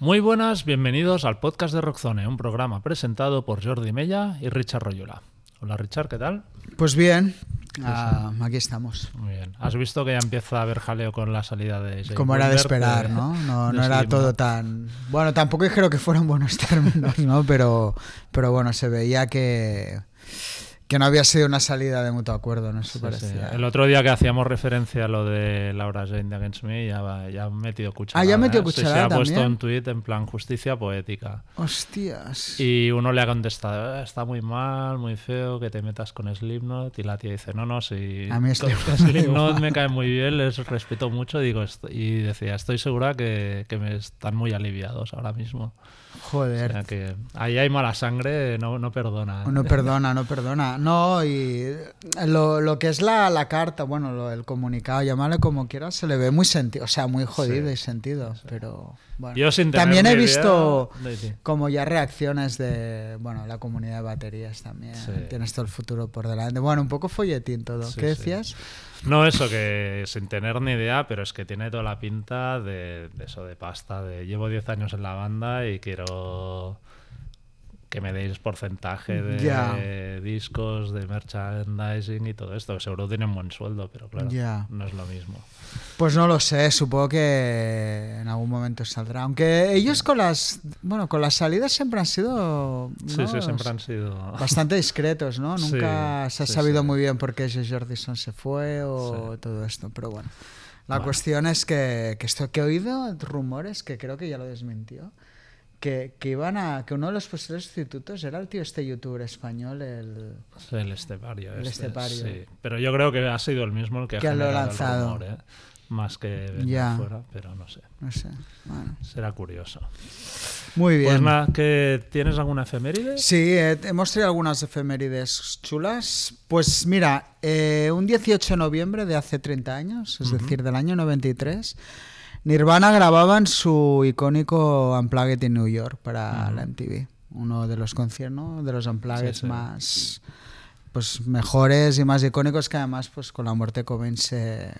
Muy buenas, bienvenidos al podcast de Rockzone, un programa presentado por Jordi Mella y Richard Royola. Hola Richard, ¿qué tal? Pues bien, ah, aquí estamos. Muy bien. ¿Has visto que ya empieza a haber jaleo con la salida de Jake Como era de esperar, ¿no? No, no era todo tan... Bueno, tampoco dijeron que fueran buenos términos, ¿no? Pero, pero bueno, se veía que, que no había sido una salida de mutuo acuerdo, ¿no? Eso Sí, sí. parecía. El otro día que hacíamos referencia a lo de Laura Jane de Against Me, ya, va- ya ha metido cucharada. Ah, ya ha metido ¿eh? Sí, cucharada Se ha puesto un tuit en plan justicia poética. Hostias. Y uno le ha contestado, "Eh, está muy mal, muy feo que te metas con Slipknot. Y la tía dice, no, no, si A mí Slipknot me da Slipknot igual". me cae muy bien, les respeto mucho. Digo, "Est- y decía, estoy segura que, que me están muy aliviados ahora mismo. O Joder. sea que ahí hay mala sangre, no, no perdona. No perdona, no perdona. No, y lo, lo que es la, la carta, bueno, lo- el comunicado, llamarle como quieras, se le ve muy sentido, o sea, muy jodido Sí, y sentido, pero bueno. Yo sin También he idea visto de ti. como ya reacciones de, bueno, la comunidad de baterías también. Sí. Tienes todo el futuro por delante. Bueno, un poco folletín todo. Sí, ¿Qué sí. decías? No, eso que sin tener ni idea, pero es que tiene toda la pinta de, de eso, de pasta, de llevo 10 años en la banda y quiero que me deis porcentaje de discos, de merchandising y todo esto, seguro tienen buen sueldo, pero claro, no es lo mismo. Pues no lo sé, supongo que en algún momento saldrá. Aunque ellos con las, bueno, con las salidas siempre han sido Sí, ¿no? sí, siempre han sido... bastante discretos, ¿no? Nunca se ha sabido muy bien por qué Jordison se fue o todo esto, pero bueno. La Bueno. cuestión es que, que esto que he oído rumores, que creo que ya lo desmintió, que, que iban a que uno de los posibles sustitutos era el tío este youtuber español, el el estepario. El este, estepario. sí. Pero yo creo que ha sido el mismo el que, Que ha lo lanzado. el rumor, ¿eh? Más que Ya. fuera, pero no sé. no sé. Bueno. Será curioso. Muy bien. Pues nada, que ¿tienes alguna efeméride? Sí, eh, hemos traído algunas efemérides chulas. Pues mira, eh, un 18 de noviembre de hace 30 años, es decir, del año 93, Nirvana grababan su icónico Unplugged en New York para la MTV. Uno de los conciertos, de los Unplugged Sí, sí. más pues mejores y más icónicos que además pues con la muerte de Cobain se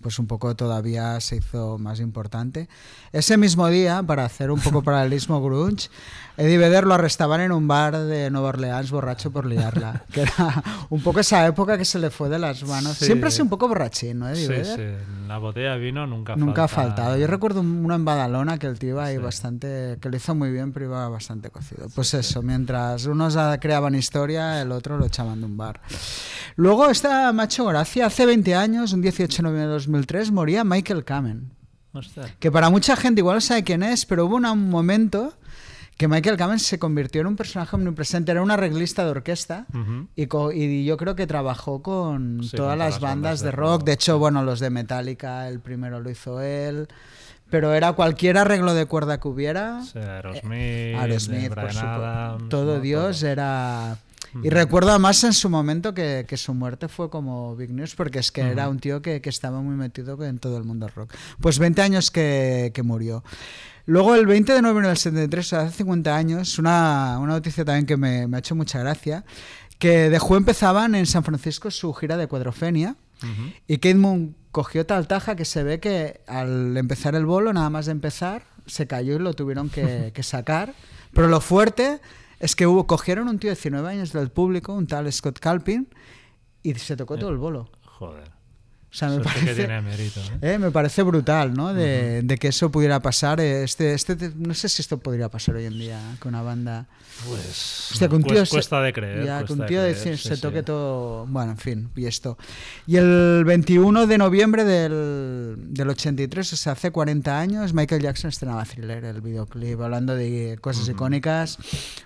pues un poco todavía se hizo más importante. Ese mismo día, para hacer un poco paralelismo grunge, Eddie Vedder lo arrestaban en un bar de Nueva Orleans borracho por liarla, que era un poco esa época que se le fue de las manos. Sí. Siempre ha sido un poco borrachín, ¿no, Eddie Sí, Vedder? sí. La botella de vino nunca, Nunca ha falta. faltado. Yo recuerdo uno en Badalona que el tío iba ahí bastante, que lo hizo muy bien, pero iba bastante cocido. Pues eso, mientras unos creaban historia, el otro lo echaban de un bar. Luego, esta macho gracia, hace 20 años, un 18 de noviembre de 2003, moría Michael Kamen. Hostia. Que para mucha gente igual sabe quién es, pero hubo un momento que Michael Kamen se convirtió en un personaje omnipresente. Era un arreglista de orquesta. Y, yo creo que trabajó con Sí, todas con las bandas de rock. rock, De hecho, bueno, los de Metallica, el primero lo hizo él. Pero era cualquier arreglo de cuerda que hubiera. Sí, Aerosmith, Eh, Aerosmith, por supuesto. Adams, Todo ¿no? Dios Todo. era... Y recuerdo además en su momento que, que su muerte fue como big news porque es que era un tío que, que estaba muy metido en todo el mundo rock. Pues 20 años que, que murió. Luego el 20 de noviembre del 73, o sea, hace 50 años, una, una noticia también que me, me ha hecho mucha gracia, que Who empezaban en San Francisco su gira de cuadrofenia Ujú. y Kate Moon cogió tal taja que se ve que al empezar el bolo, nada más de empezar, se cayó y lo tuvieron que, que sacar. Pero lo fuerte es que hubo, cogieron un tío de 19 años del público, un tal Scott Calpin, y se tocó todo el bolo. Joder. O sea, me sí que parece, tiene mérito. ¿eh? eh, me parece brutal, ¿no? De, de que eso pudiera pasar. eh, Este, este, no sé si esto podría pasar hoy en día con una banda. Pues Hostia, un tío cuesta, se- cuesta de creer. Ya, cuesta un de tío creer, de- sí, se sí. toque todo. Bueno, en fin, y esto. Y el 21 de noviembre del, del 83, o sea, hace 40 años, Michael Jackson estrenaba Thriller, el videoclip. Hablando de cosas icónicas,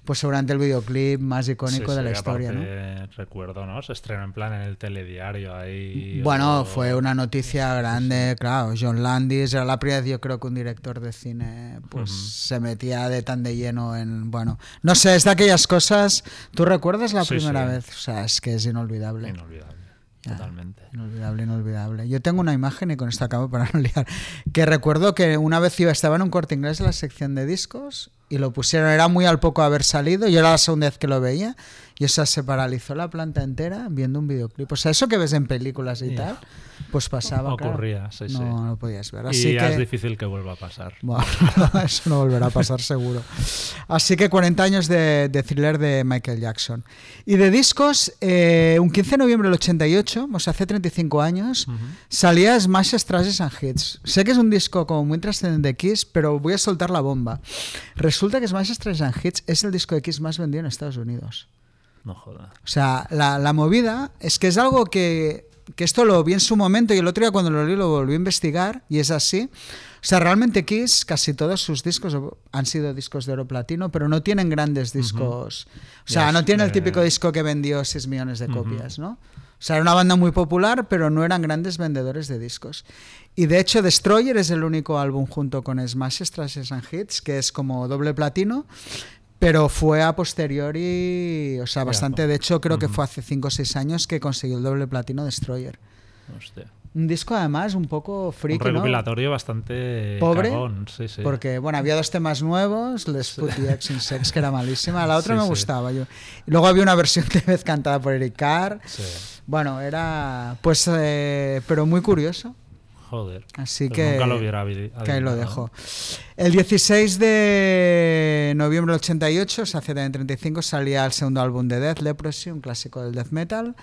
pues seguramente el videoclip más icónico Sí, de la sí, historia, ¿no? Recuerdo, ¿no? Se estrenó en plan en el telediario ahí. Bueno, o- fue una noticia grande, claro. John Landis era la primera vez, yo creo que un director de cine pues se metía de tan de lleno en. Bueno, no sé, es de aquellas cosas. ¿Tú recuerdas la Sí, primera sí. vez? O sea, es que es inolvidable. Inolvidable. Ya. Totalmente. Inolvidable, inolvidable. Yo tengo una imagen y con esto acabo para no liar. Que recuerdo que una vez iba, estaba en un corte inglés en la sección de discos y lo pusieron. Era muy al poco haber salido. Yo era la segunda vez que lo veía. Y o sea, se paralizó la planta entera viendo un videoclip. O sea, eso que ves en películas y tal, pues pasaba. Ocurría, claro. sí, sí. No, no podías ver. y es difícil que vuelva a pasar. bueno, eso no volverá a pasar seguro. Así que 40 años de, de thriller de Michael Jackson. Y de discos, eh, un 15 de noviembre del 88, o sea, hace 35 años, salía Smash Trashes and Hits. Sé que es un disco como muy trascendente de Kiss, pero voy a soltar la bomba. Resulta que Smash Trashes and Hits es el disco de Kiss más vendido en Estados Unidos. No. O sea, la, la movida es que es algo que, que esto lo vi en su momento y el otro día cuando lo leí lo volví a investigar y es así. O sea, realmente Kiss, casi todos sus discos han sido discos de oro platino, pero no tienen grandes discos. O sea, Yes, no tiene el típico disco que vendió 6 millones de copias, ¿no? O sea, era una banda muy popular, pero no eran grandes vendedores de discos. Y de hecho, Destroyer es el único álbum junto con Smash, Trashes and Hits, que es como doble platino, pero fue a posteriori, o sea, bastante. De hecho, creo que fue hace 5 o 6 años que consiguió el doble platino Destroyer. Hostia. Un disco además un poco Un friki, ¿no? recopilatorio bastante Pobre, cagón, sí, sí. Porque, bueno, había dos temas nuevos, Les Put the X in Sex, que era malísima, la otra Sí, me sí. gustaba. Yo. Y luego había una versión de vez cantada por Eric Carr. Sí. Bueno, era, pues, eh, pero muy curioso. Joder. Así Pues que, Nunca lo hubiera que ahí lo dejo. El 16 de noviembre del 88, o sea, hace también 35, salía el segundo álbum de Death, Leprosy, un clásico del death metal.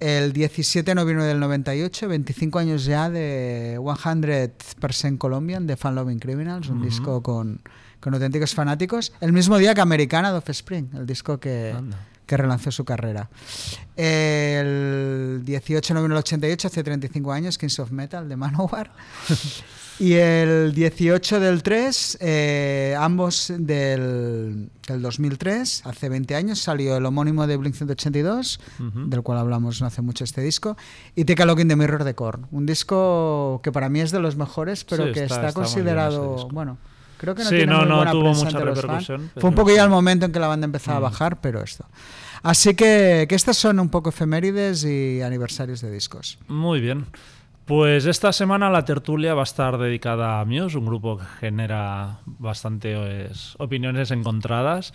El 17 de noviembre del 98, 25 años ya de 100% Colombian de Fan Loving Criminals, un Ujú. disco con, con auténticos fanáticos. El mismo día que Americana de Offspring, el disco que, Anda. Que relanzó su carrera. El 18 de noviembre del 88, hace 35 años, Kings of Metal de Manowar. y el 18 del 3, eh, ambos del, del 2003, hace 20 años, salió el homónimo de Blink 182, Ujú. del cual hablamos no hace mucho este disco, y Take a Look in the Mirror de Korn. Un disco que para mí es de los mejores, pero Sí, que está- está, está considerado, disco. bueno, creo que no Sí, tiene no- muy no buena tuvo mucha repercusión, Fue un poco ya el momento en que la banda empezaba a Mm. bajar, pero esto. Así que, que estas son un poco efemérides y aniversarios de discos. Muy bien. Pues esta semana la tertulia va a estar dedicada a Muse, un grupo que genera bastantes opiniones encontradas.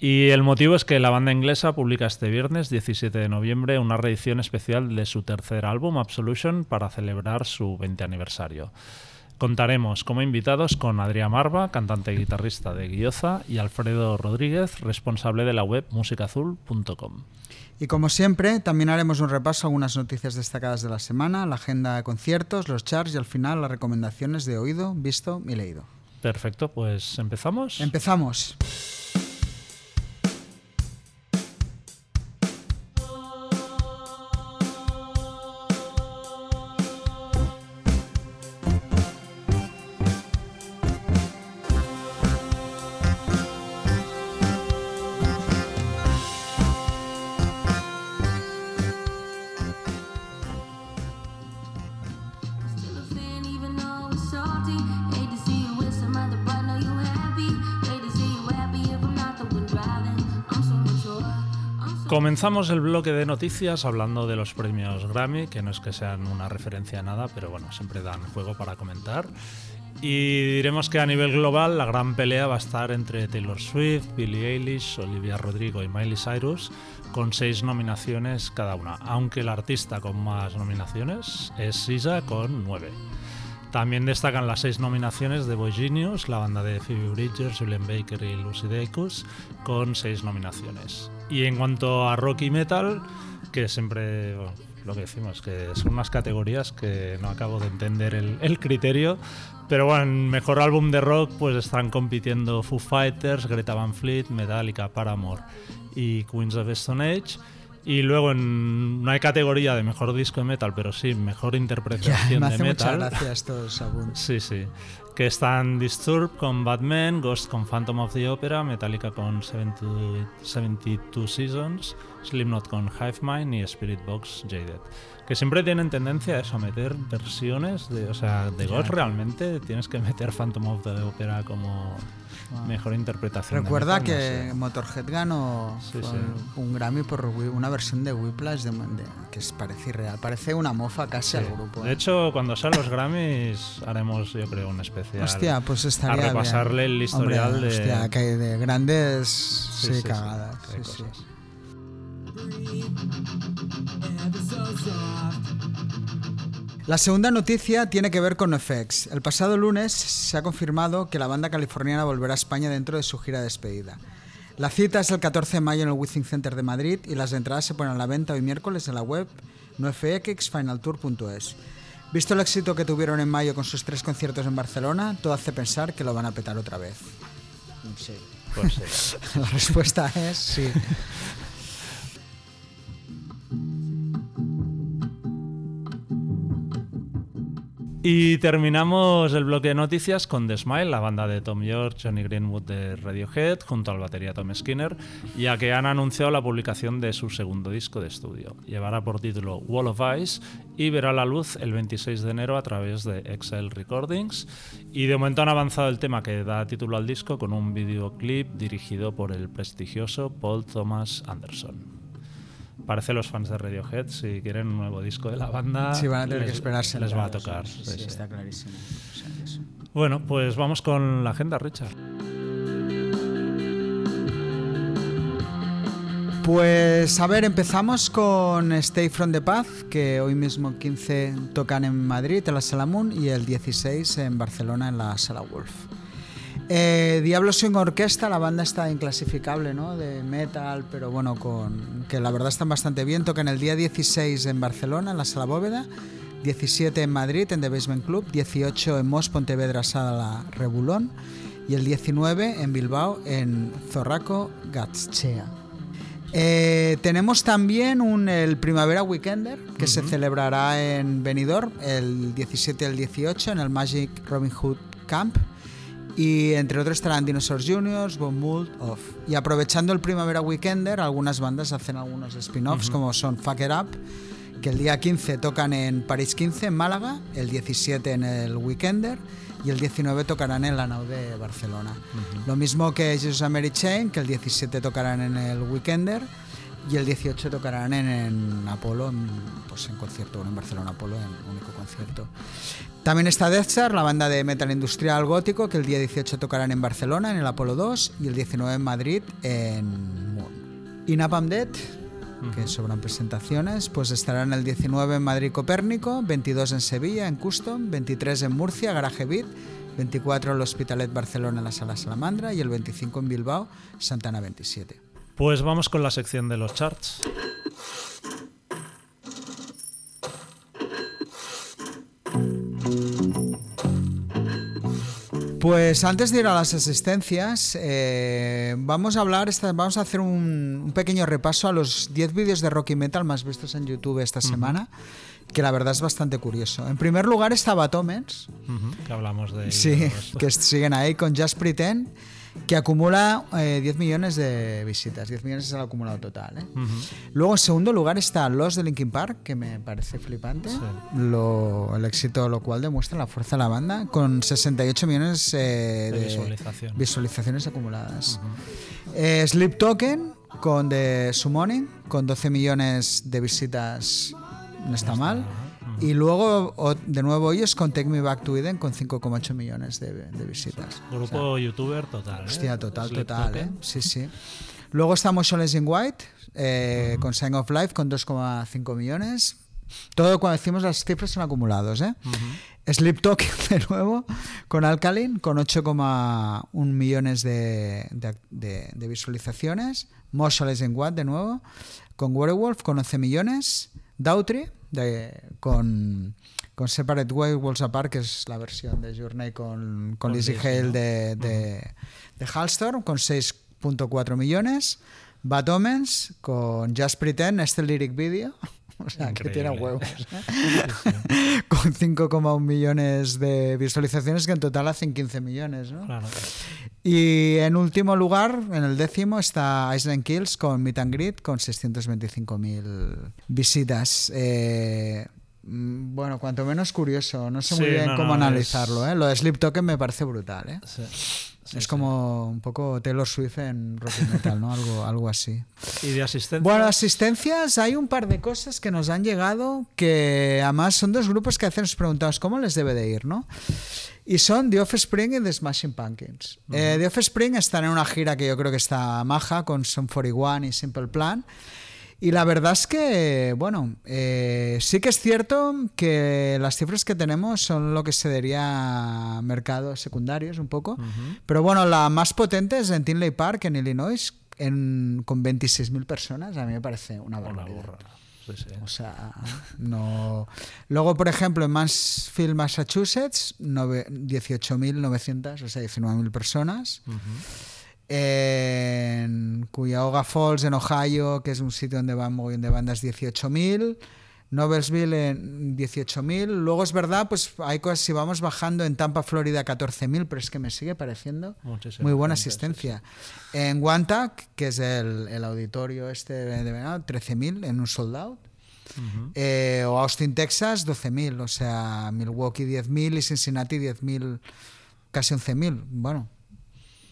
Y el motivo es que la banda inglesa publica este viernes, 17 de noviembre, una reedición especial de su tercer álbum, Absolution, para celebrar su 20 aniversario. Contaremos como invitados con Adrián Marva, cantante y guitarrista de Guioza, y Alfredo Rodríguez, responsable de la web musicaazul.com. Y como siempre, también haremos un repaso a algunas noticias destacadas de la semana, la agenda de conciertos, los charts y al final las recomendaciones de oído, visto y leído. Perfecto, pues empezamos. Empezamos. Comenzamos el bloque de noticias hablando de los premios Grammy, que no es que sean una referencia a nada, pero bueno, siempre dan juego para comentar. Y diremos que a nivel global la gran pelea va a estar entre Taylor Swift, Billie Eilish, Olivia Rodrigo y Miley Cyrus, con seis nominaciones cada una, aunque el artista con más nominaciones es SZA con nueve. También destacan las seis nominaciones de Boy Genius, la banda de Phoebe Bridgers, Julian Baker y Lucy Dacus, con seis nominaciones. Y en cuanto a rock y metal, que siempre bueno, lo que decimos, que son unas categorías que no acabo de entender el, el criterio, pero bueno, en mejor álbum de rock pues están compitiendo Foo Fighters, Greta Van Fleet, Metallica, Paramore y Queens of the Stone Age. Y luego en, no hay categoría de mejor disco de metal, pero sí mejor Ya, interpretación me de hace mucha metal. gracia estos apuntes. Sí, sí. Que están Disturbed con Batman, Ghost con Phantom of the Opera, Metallica con 72, 72 Seasons, Slipknot con Hive Mind y Spirit Box Jaded. Que siempre tienen tendencia a eso, a meter versiones de. O sea, de Ghost realmente tienes que meter Phantom of the Opera como mejor interpretación. de Recuerda metal, no que sé. Motorhead ganó Sí, sí. un Grammy por una versión de Whiplash de, de- que es, parece irreal. Parece una mofa casi Sí. al grupo. De ¿eh? hecho, cuando sean los Grammys haremos, yo creo, un especial especial. Hostia, pues estaría A bien. repasarle el historial Hombre, de. Hostia, que hay de grandes Sí, cagadas. sí. La segunda noticia tiene que ver con NoFX. El pasado lunes se ha confirmado que la banda californiana volverá a España dentro de su gira de despedida. La cita es el 14 de mayo en el Withing Center de Madrid y las entradas se ponen a la venta hoy miércoles en la web nofxfinaltour.es. Visto el éxito que tuvieron en mayo con sus tres conciertos en Barcelona, todo hace pensar que lo van a petar otra vez. Sí. Pues sí. La respuesta es sí. Y terminamos el bloque de noticias con The Smile, la banda de Tom York, Johnny Greenwood de Radiohead, junto al batería Tom Skinner, ya que han anunciado la publicación de su segundo disco de estudio. Llevará por título Wall of Ice y verá la luz el 26 de enero a través de Excel Recordings. Y de momento han avanzado el tema que da título al disco con un videoclip dirigido por el prestigioso Paul Thomas Anderson. Parece los fans de Radiohead, si quieren un nuevo disco de la banda, Sí, van a tener les- que esperarse. Les va a tocar. sí, está clarísimo. O sea, que eso. Bueno, pues vamos con la agenda, Richard. Pues a ver, empezamos con Stay from the Path, que hoy mismo 15 tocan en Madrid, en la Sala Moon, y el 16 en Barcelona, en la Sala Wolf. Eh, Diablo Swing Orquesta, la banda está inclasificable, ¿no? De metal, pero bueno, con que la verdad están bastante bien. Tocan el día 16 en Barcelona, en la Sala Bóveda, 17 en Madrid, en The Basement Club, 18 en Mos Pontevedra, Sala Rebulón, y el 19 en Bilbao, en Zorraco Gatschea. Eh, tenemos también un, el Primavera Weekender que se celebrará en Benidorm el 17 y el 18 en el Magic Robin Hood Camp y entre otros estarán Dinosaurs Juniors, Von Mould, Off. Y aprovechando el Primavera Weekender, algunas bandas hacen algunos spin-offs como son Fuck It Up, que el día 15 tocan en París 15 en Málaga, el 17 en el Weekender y el 19 tocarán en la Nau de Barcelona. Lo mismo que Jesus and Mary Chain, que el 17 tocarán en el Weekender y el 18 tocarán en, en Apolo, en, pues en concierto, en Barcelona Apolo, en único concierto. También está Death Star, la banda de metal industrial gótico, que el día 18 tocarán en Barcelona, en el Apolo 2, y el 19 en Madrid, en Moon. Y Napalm Death, que sobran presentaciones, pues estarán el 19 en Madrid Copérnico, 22 en Sevilla, en Custom, 23 en Murcia, Garaje Beat, 24 en el Hospitalet Barcelona, en la Sala Salamandra, y el 25 en Bilbao, Santana 27. Pues vamos con la sección de los charts. Pues antes de ir a las asistencias, eh, vamos a hablar, vamos a hacer un, un pequeño repaso a los 10 vídeos de rock y metal más vistos en YouTube esta semana, que la verdad es bastante curioso. En primer lugar estaba Tomens, que hablamos de sí, de que siguen ahí con Just Pretend, que acumula eh, 10 millones de visitas, 10 millones es el acumulado total. ¿eh? Luego en segundo lugar está Los de Linkin Park, que me parece flipante. Lo- el éxito lo cual demuestra la fuerza de la banda, con 68 millones eh, De de visualizaciones. visualizaciones acumuladas. Eh, Sleep Token con The Summoning, con 12 millones de visitas, no está mal. Y luego, de nuevo, ellos con Take Me Back to Eden con 5,8 millones de, de visitas. Grupo youtuber total. ¿eh? Hostia, total, total. ¿eh? Sí, sí. Luego está Motionless in White, eh, con Sign of Life, con 2,5 millones. Todo cuando decimos las cifras son acumulados, ¿eh? Sleep Token, de nuevo, con Alkaline, con 8,1 millones de, de- de- de visualizaciones. Motionless in White, de nuevo, con Werewolf, con 11 millones. Dautry, de- con, con Separate Way, Worlds Apart, que es la versión de Journey con, con Lizzie Hale ¿no? de, de, de Halstorm, con 6.4 millones. Bad Omens, con Just Pretend, este lyric video. O sea, que tiene huevos. con 5,1 millones de visualizaciones, que en total hacen 15 millones, ¿no? Claro. Y en último lugar, en el décimo, está Island Kills con Meet and Greet con 625.000 visitas. Eh, bueno, cuanto menos curioso. No sé muy bien no, cómo no, analizarlo. es- ¿eh? Lo de Sleep Token me parece brutal. ¿eh? Sí. Es sí. como un poco Taylor Swift en rock y metal, ¿no? Algo, algo así. ¿Y de asistencia? Bueno, asistencias, hay un par de cosas que nos han llegado que además son dos grupos que veces nos preguntamos cómo les debe de ir, ¿no? Y son The Offspring y The Smashing Pumpkins. Eh, The Offspring están en una gira que yo creo que está maja con Sum 41 y Simple Plan. Y la verdad es que, bueno, eh, sí que es cierto que las cifras que tenemos son lo que se diría mercados secundarios un poco. Pero bueno, la más potente es en Tinley Park, en Illinois, en, con 26.000 personas. A mí me parece una Una barbaridad. sí. O sea, no. Luego, por ejemplo, en Mansfield, Massachusetts, nove- 18.900, o sea, 19.000 personas. En Cuyahoga Falls, en Ohio, que es un sitio donde van mogollón de bandas, 18.000. Noblesville en 18.000. Luego es verdad, pues hay cosas, si vamos bajando en Tampa, Florida, 14.000, pero es que me sigue pareciendo muy buena asistencia. En Wantac, que es el, el auditorio este de verano, 13.000 en un sold out. Ujú. Eh, o Austin, Texas, 12.000. O sea, Milwaukee 10.000 y Cincinnati 10.000, casi 11.000. Bueno,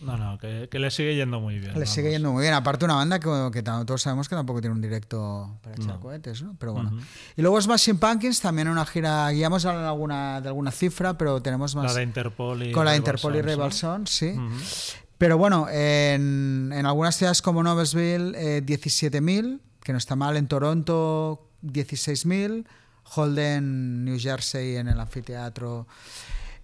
No, no, que, que le sigue yendo muy bien. le vamos. sigue yendo muy bien. Aparte, una banda que, todos sabemos que tampoco tiene un directo para echar No. cohetes, ¿no? Pero bueno. Ujú. Y luego Smashing Pumpkins, también una gira. Guiamos de alguna, de alguna cifra, pero tenemos La más. de Interpol y con la Interpol y. Rebel Sons, sí. Pero bueno, en, en algunas ciudades como Noblesville, eh, 17.000, que no está mal. En Toronto, 16.000. Holden, New Jersey, en el anfiteatro,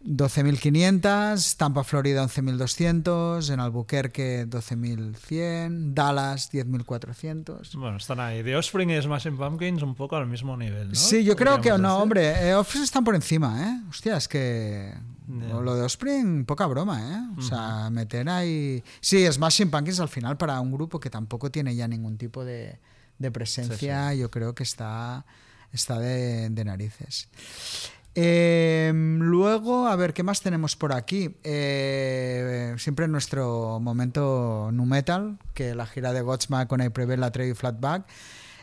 12.500. Tampa, Florida, 11.200. En Albuquerque, 12.100. Dallas, 10.400. Bueno, están ahí. The Offspring y Smashing Pumpkins un poco al mismo nivel, ¿no? Sí, yo creo que no, hombre. Eh, Offspring están por encima, ¿eh? Hostia, es que. Ya. Lo de Offspring, poca broma, ¿eh? O sea, meter ahí. Sí, Smashing Pumpkins al final para un grupo que tampoco tiene ya ningún tipo de, de presencia, yo creo que está, está de, de narices. Eh, luego, a ver, ¿qué más tenemos por aquí? Eh, siempre en nuestro momento nu metal, que la gira de Godsmack con I Prevail, la Trevi Flatback.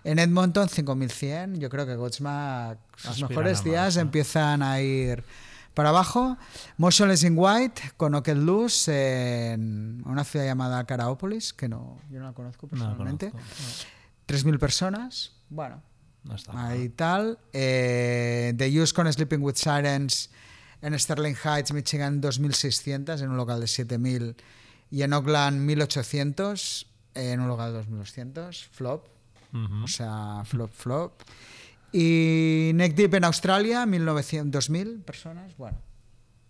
En Edmonton, 5100. Yo creo que Godsmack, sus Aspiran mejores días más, ¿no? empiezan a ir para abajo. Motionless in White con Ocket Loose en una ciudad llamada Caraópolis, que no, yo no la conozco No, personalmente. conozco. 3.000 personas. Bueno, No, está mal. Ahí tal. Eh, The Use con Sleeping with Sirens en Sterling Heights, Michigan, 2.600 en un local de 7.000 y en Oakland 1.800 en un local de 2.200. Flop, Ujú. o sea, flop, flop. Y Neck Deep en Australia, 1900, 2.000 personas. Bueno,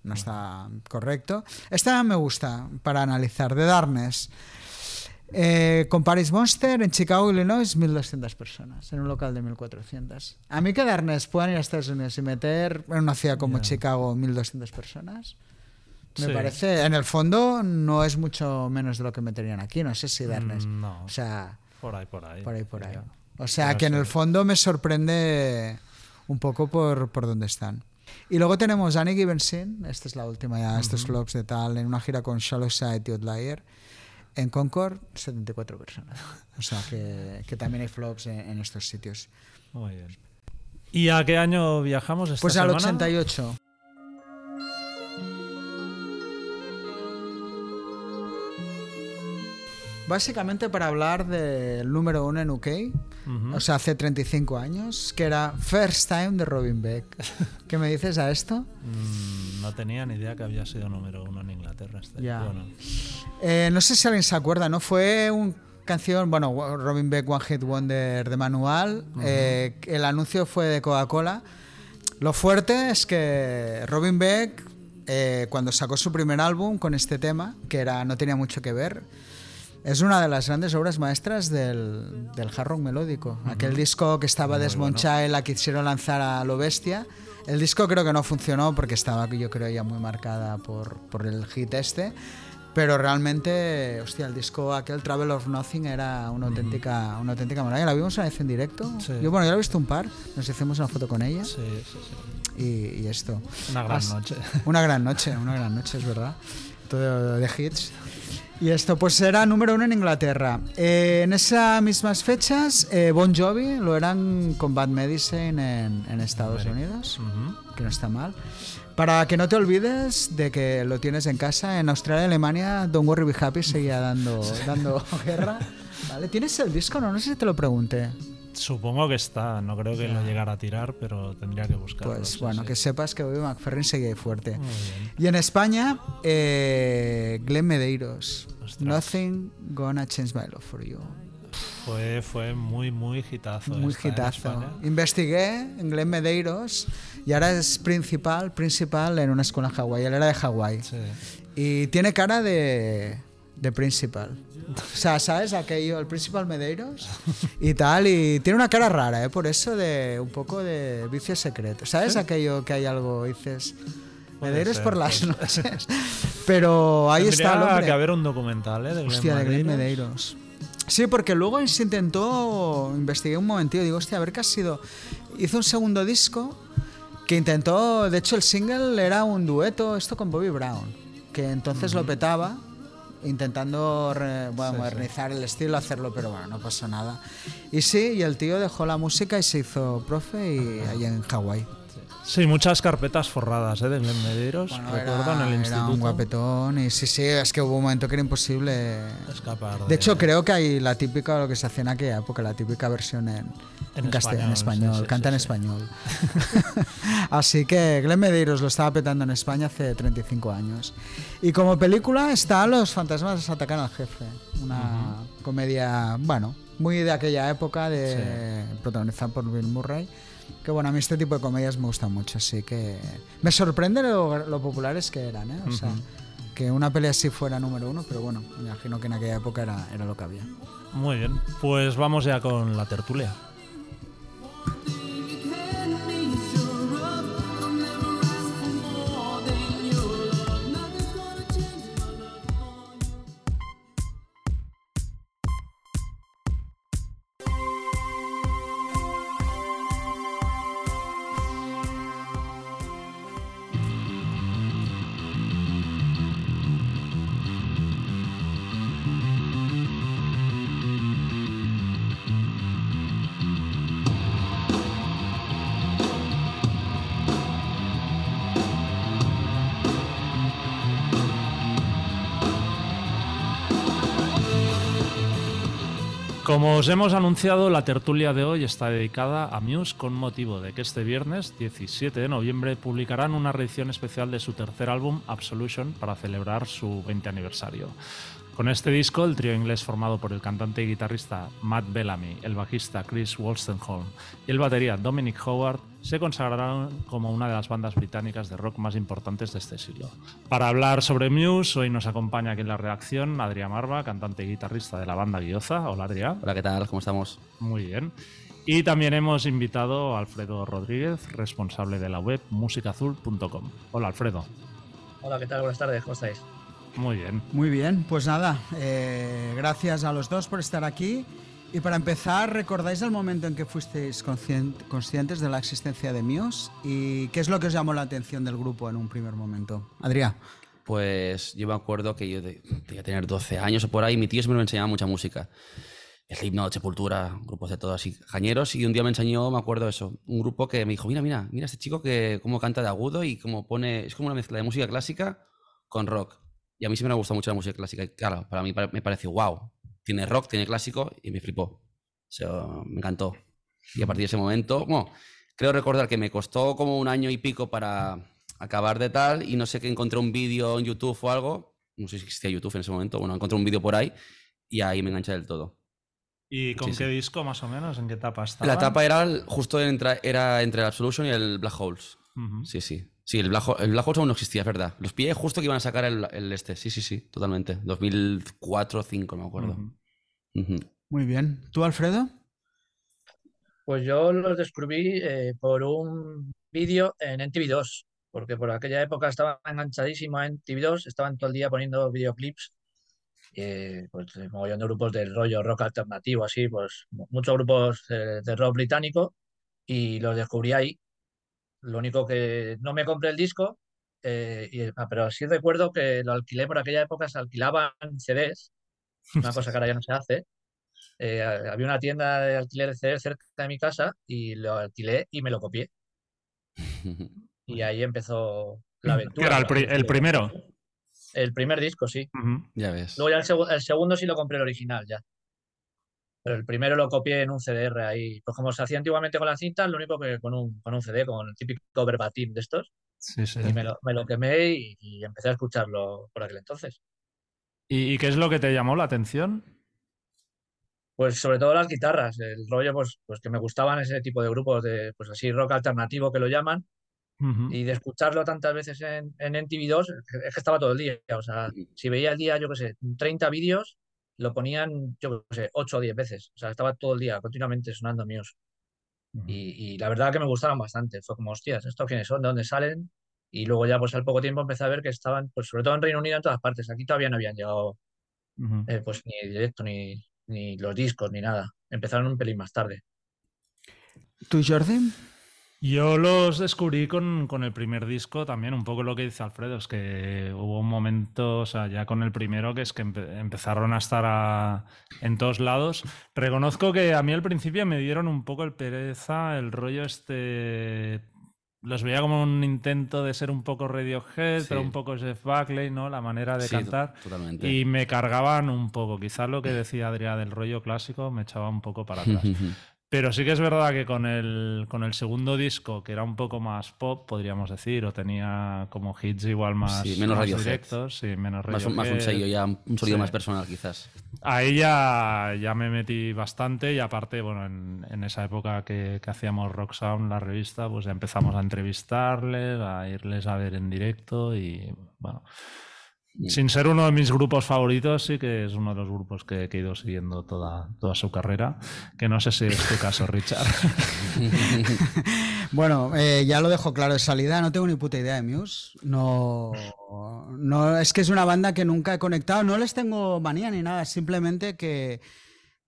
no está correcto. Esta me gusta para analizar. The Darkness. Eh, con Paris Monster en Chicago, Illinois, 1.200 personas en un local de 1.400. A mí que Darkness puedan ir a Estados Unidos y meter en una ciudad como Ya. Chicago 1.200 personas, me Sí. parece, en el fondo no es mucho menos de lo que meterían aquí, no sé si Darkness. Mm, No, O sea, por ahí, por ahí. por ahí, por ahí. Ya. O sea, Pero que en el fondo me sorprende un poco por, por dónde están. Y luego tenemos Annie Givensin, esta es la última ya, estos flops de tal, en una gira con Shallow Side y Outlier. En Concord, 74 personas. O sea, que, que también hay flops en, en estos sitios. Muy bien. ¿Y a qué año viajamos esta Pues al semana? 88. Básicamente para hablar del número uno en UK, Ujú. o sea, hace 35 años, que era First Time de Robin Beck. ¿Qué me dices a esto? Mm, no tenía ni idea que había sido número uno en Inglaterra. Este. Bueno, Eh, no sé si alguien se acuerda, ¿no? Fue una canción, bueno, Robin Beck One Hit Wonder de manual. Eh, el anuncio fue de Coca-Cola. Lo fuerte es que Robin Beck, eh, cuando sacó su primer álbum con este tema, que era no tenía mucho que ver, es una de las grandes obras maestras del, del hard rock melódico. Aquel disco que estaba Desmond Child, la quisieron lanzar a lo bestia. El disco creo que no funcionó porque estaba, yo creo, ya muy marcada por, por el hit este. Pero realmente, hostia, el disco aquel Travel of Nothing era una auténtica, una auténtica maravilla. La vimos una vez en directo. Sí. Yo, bueno, yo la he visto un par. Nos hicimos una foto con ella sí, sí, sí. y, y esto. Una gran As- noche. Una gran noche, una gran noche, es verdad. Todo de hits. Y esto pues era número uno en Inglaterra. Eh, en esas mismas fechas, eh, Bon Jovi lo eran con Bad Medicine en, en Estados Unidos, que no está mal. Para que no te olvides de que lo tienes en casa, en Australia y Alemania, Don't Worry Be Happy seguía dando, dando guerra. ¿Vale? ¿Tienes el disco? No, no sé si te lo pregunté. Supongo que está, no creo que lo llegara a tirar, pero tendría que buscarlo. Pues sí, bueno, sí. que sepas que Bobby McFerrin ahí fuerte. Muy bien. Y en España, eh, Glenn Medeiros. Ostras. Nothing gonna change my love for you. Fue, fue muy, muy hitazo. Muy en hitazo. Investigué en Glenn Medeiros y ahora es principal, principal en una escuela en Hawái. Él era de Hawái. Sí. Y tiene cara de, de principal. O sea, ¿sabes? Aquello, el principal Medeiros y tal. Y tiene una cara rara, ¿eh? Por eso de un poco de vicio secreto. ¿Sabes? Aquello que hay algo, dices... Medeiros ser, por las noches. Pero ahí está Tendría que haber un documental, ¿eh? De Glenn Hostia, de Glenn Medeiros. Sí, porque luego se intentó, investigué un momentillo, digo, hostia, a ver qué ha sido. Hizo un segundo disco que intentó, de hecho el single era un dueto, esto con Bobby Brown, que entonces lo petaba, intentando re- bueno, Sí, sí. modernizar el estilo, hacerlo, pero bueno, no pasó nada. Y sí, y el tío dejó la música y se hizo profe y ahí en Hawái. Sí, muchas carpetas forradas, ¿eh? De Glenn Medeiros. Bueno, Recuerdo en el era instituto. un guapetón y sí, sí, es que hubo un momento que era imposible Escapar De hecho, creo que hay la típica, lo que se hacía en aquella época, la típica versión en, En en castellano, en español, español, sí, sí, canta sí, en español. Así que Glenn Medeiros lo estaba petando en España hace 35 años. Y como película está Los fantasmas atacan al jefe, una comedia, bueno, muy de aquella época, de protagonizada por Bill Murray. Que bueno, a mí este tipo de comedias me gustan mucho, así que me sorprende lo, lo populares que eran, ¿eh? O sea, que una pelea así fuera número uno, pero bueno, me imagino que en aquella época era, era lo que había. Muy bien. Pues vamos ya con la tertulia. Como os hemos anunciado, la tertulia de hoy está dedicada a Muse con motivo de que este viernes, 17 de noviembre, publicarán una reedición especial de su tercer álbum, Absolution, para celebrar su 20 aniversario. Con este disco, el trío inglés formado por el cantante y guitarrista Matt Bellamy, el bajista Chris Wolstenholme y el batería Dominic Howard se consagraron como una de las bandas británicas de rock más importantes de este siglo. Para hablar sobre Muse, hoy nos acompaña aquí en la redacción Adrián Marva, cantante y guitarrista de la banda Guioza. Hola Adrián. Hola, ¿qué tal? ¿Cómo estamos? Muy bien. Y también hemos invitado a Alfredo Rodríguez, responsable de la web musicazul.com. Hola Alfredo. Hola, ¿qué tal? Buenas tardes, ¿cómo estáis? Muy bien. Muy bien, pues nada, eh, gracias a los dos por estar aquí. Y para empezar, ¿recordáis el momento en que fuisteis conscien- conscientes de la existencia de Muse? ¿Y qué es lo que os llamó la atención del grupo en un primer momento? Adrián. Pues yo me acuerdo que yo de- debía tener 12 años o por ahí, mi tío siempre me enseñaba mucha música. Slipknot, Sepultura, grupos de todo así, cañeros, y un día me enseñó, me acuerdo eso, un grupo que me dijo, mira, mira, mira este chico que cómo canta de agudo y cómo pone, es como una mezcla de música clásica con rock. Y a mí siempre me ha gustado mucho la música clásica, y claro, para mí me pareció, wow, tiene rock, tiene clásico, y me flipó. O sea, me encantó. Y a partir de ese momento, bueno, creo recordar que me costó como un año y pico para acabar de tal y no sé que encontré un vídeo en YouTube o algo, no sé si existía YouTube en ese momento, bueno, encontré un vídeo por ahí y ahí me enganché del todo. ¿Y con Sí, qué sí. disco más o menos? ¿En qué etapa estaba? La etapa era justo entre, era entre el Absolution y el Black Holes. Sí, sí. Sí, el Black, Hole- el Black Holes aún no existía, es verdad. Los pillé justo que iban a sacar el, el este. Sí, sí, sí, totalmente. 2004 o 2005, no me acuerdo. Muy bien. ¿Tú, Alfredo? Pues yo los descubrí eh, por un vídeo en NTV2, porque por aquella época estaba enganchadísimo a NTV2, estaban todo el día poniendo videoclips, eh, pues de mogollón de grupos del rollo rock alternativo, así, pues mu- muchos grupos eh, de rock británico, y los descubrí ahí. Lo único que no me compré el disco, eh, y- ah, pero sí recuerdo que lo alquilé por aquella época, se alquilaban CDs, una cosa que ahora ya no se hace. Eh, había una tienda de alquiler de CDs cerca de mi casa y lo alquilé y me lo copié. Y ahí empezó La Que Aventura. era el, pri- primero. El primer disco, sí. Ya ves. Luego ya el, segu- el segundo sí lo compré el original ya. Pero el primero lo copié en un CDR ahí. Pues como se hacía antiguamente con las cintas, lo único que con un, con un CD, con el típico verbatim de estos. Sí, sí. Y me lo, me lo quemé y, y empecé a escucharlo por aquel entonces. ¿Y, y qué es lo que te llamó la atención? Pues sobre todo las guitarras, el rollo pues, pues que me gustaban ese tipo de grupos de pues así rock alternativo que lo llaman y de escucharlo tantas veces en, en NTV2 es que- es que estaba todo el día, o sea, si veía el día, yo qué sé, 30 vídeos, lo ponían, yo qué sé, 8 o 10 veces, o sea, estaba todo el día continuamente sonando Muse y, y la verdad que me gustaron bastante, fue como, hostias, ¿estos quiénes son? ¿De dónde salen? Y luego ya pues al poco tiempo empecé a ver que estaban, pues sobre todo en Reino Unido en todas partes, aquí todavía no habían llegado Ujú. eh, pues ni el directo, ni, ni los discos, ni nada, empezaron un pelín más tarde. ¿Tú, Jordi? Yo los descubrí con, con el primer disco también, un poco lo que dice Alfredo, es que hubo un momento, o sea, ya con el primero, que es que empe- empezaron a estar a- en todos lados. Reconozco que a mí al principio me dieron un poco el pereza, el rollo este... Los veía como un intento de ser un poco Radiohead, pero Sí. un poco Jeff Buckley, ¿no? La manera de Sí, cantar. Totalmente. Y me cargaban un poco. Quizás lo que decía Adrián del rollo clásico me echaba un poco para atrás. Pero sí que es verdad que con el, con el segundo disco, que era un poco más pop, podríamos decir, o tenía como hits igual más, Sí, menos más directos, sí, menos más, un- más un sello ya, un sonido Sí. más personal quizás. Ahí ya, ya me metí bastante y aparte, bueno, en, en esa época que, que hacíamos Rock Sound, la revista, pues ya empezamos a entrevistarles, a irles a ver en directo y bueno. Sin ser uno de mis grupos favoritos, sí que es uno de los grupos que, que he ido siguiendo toda, toda su carrera, que no sé si es tu caso, Richard. Bueno, eh, ya lo dejo claro de salida, no tengo ni puta idea de Muse. No, no, es que es una banda que nunca he conectado, no les tengo manía ni nada, simplemente que,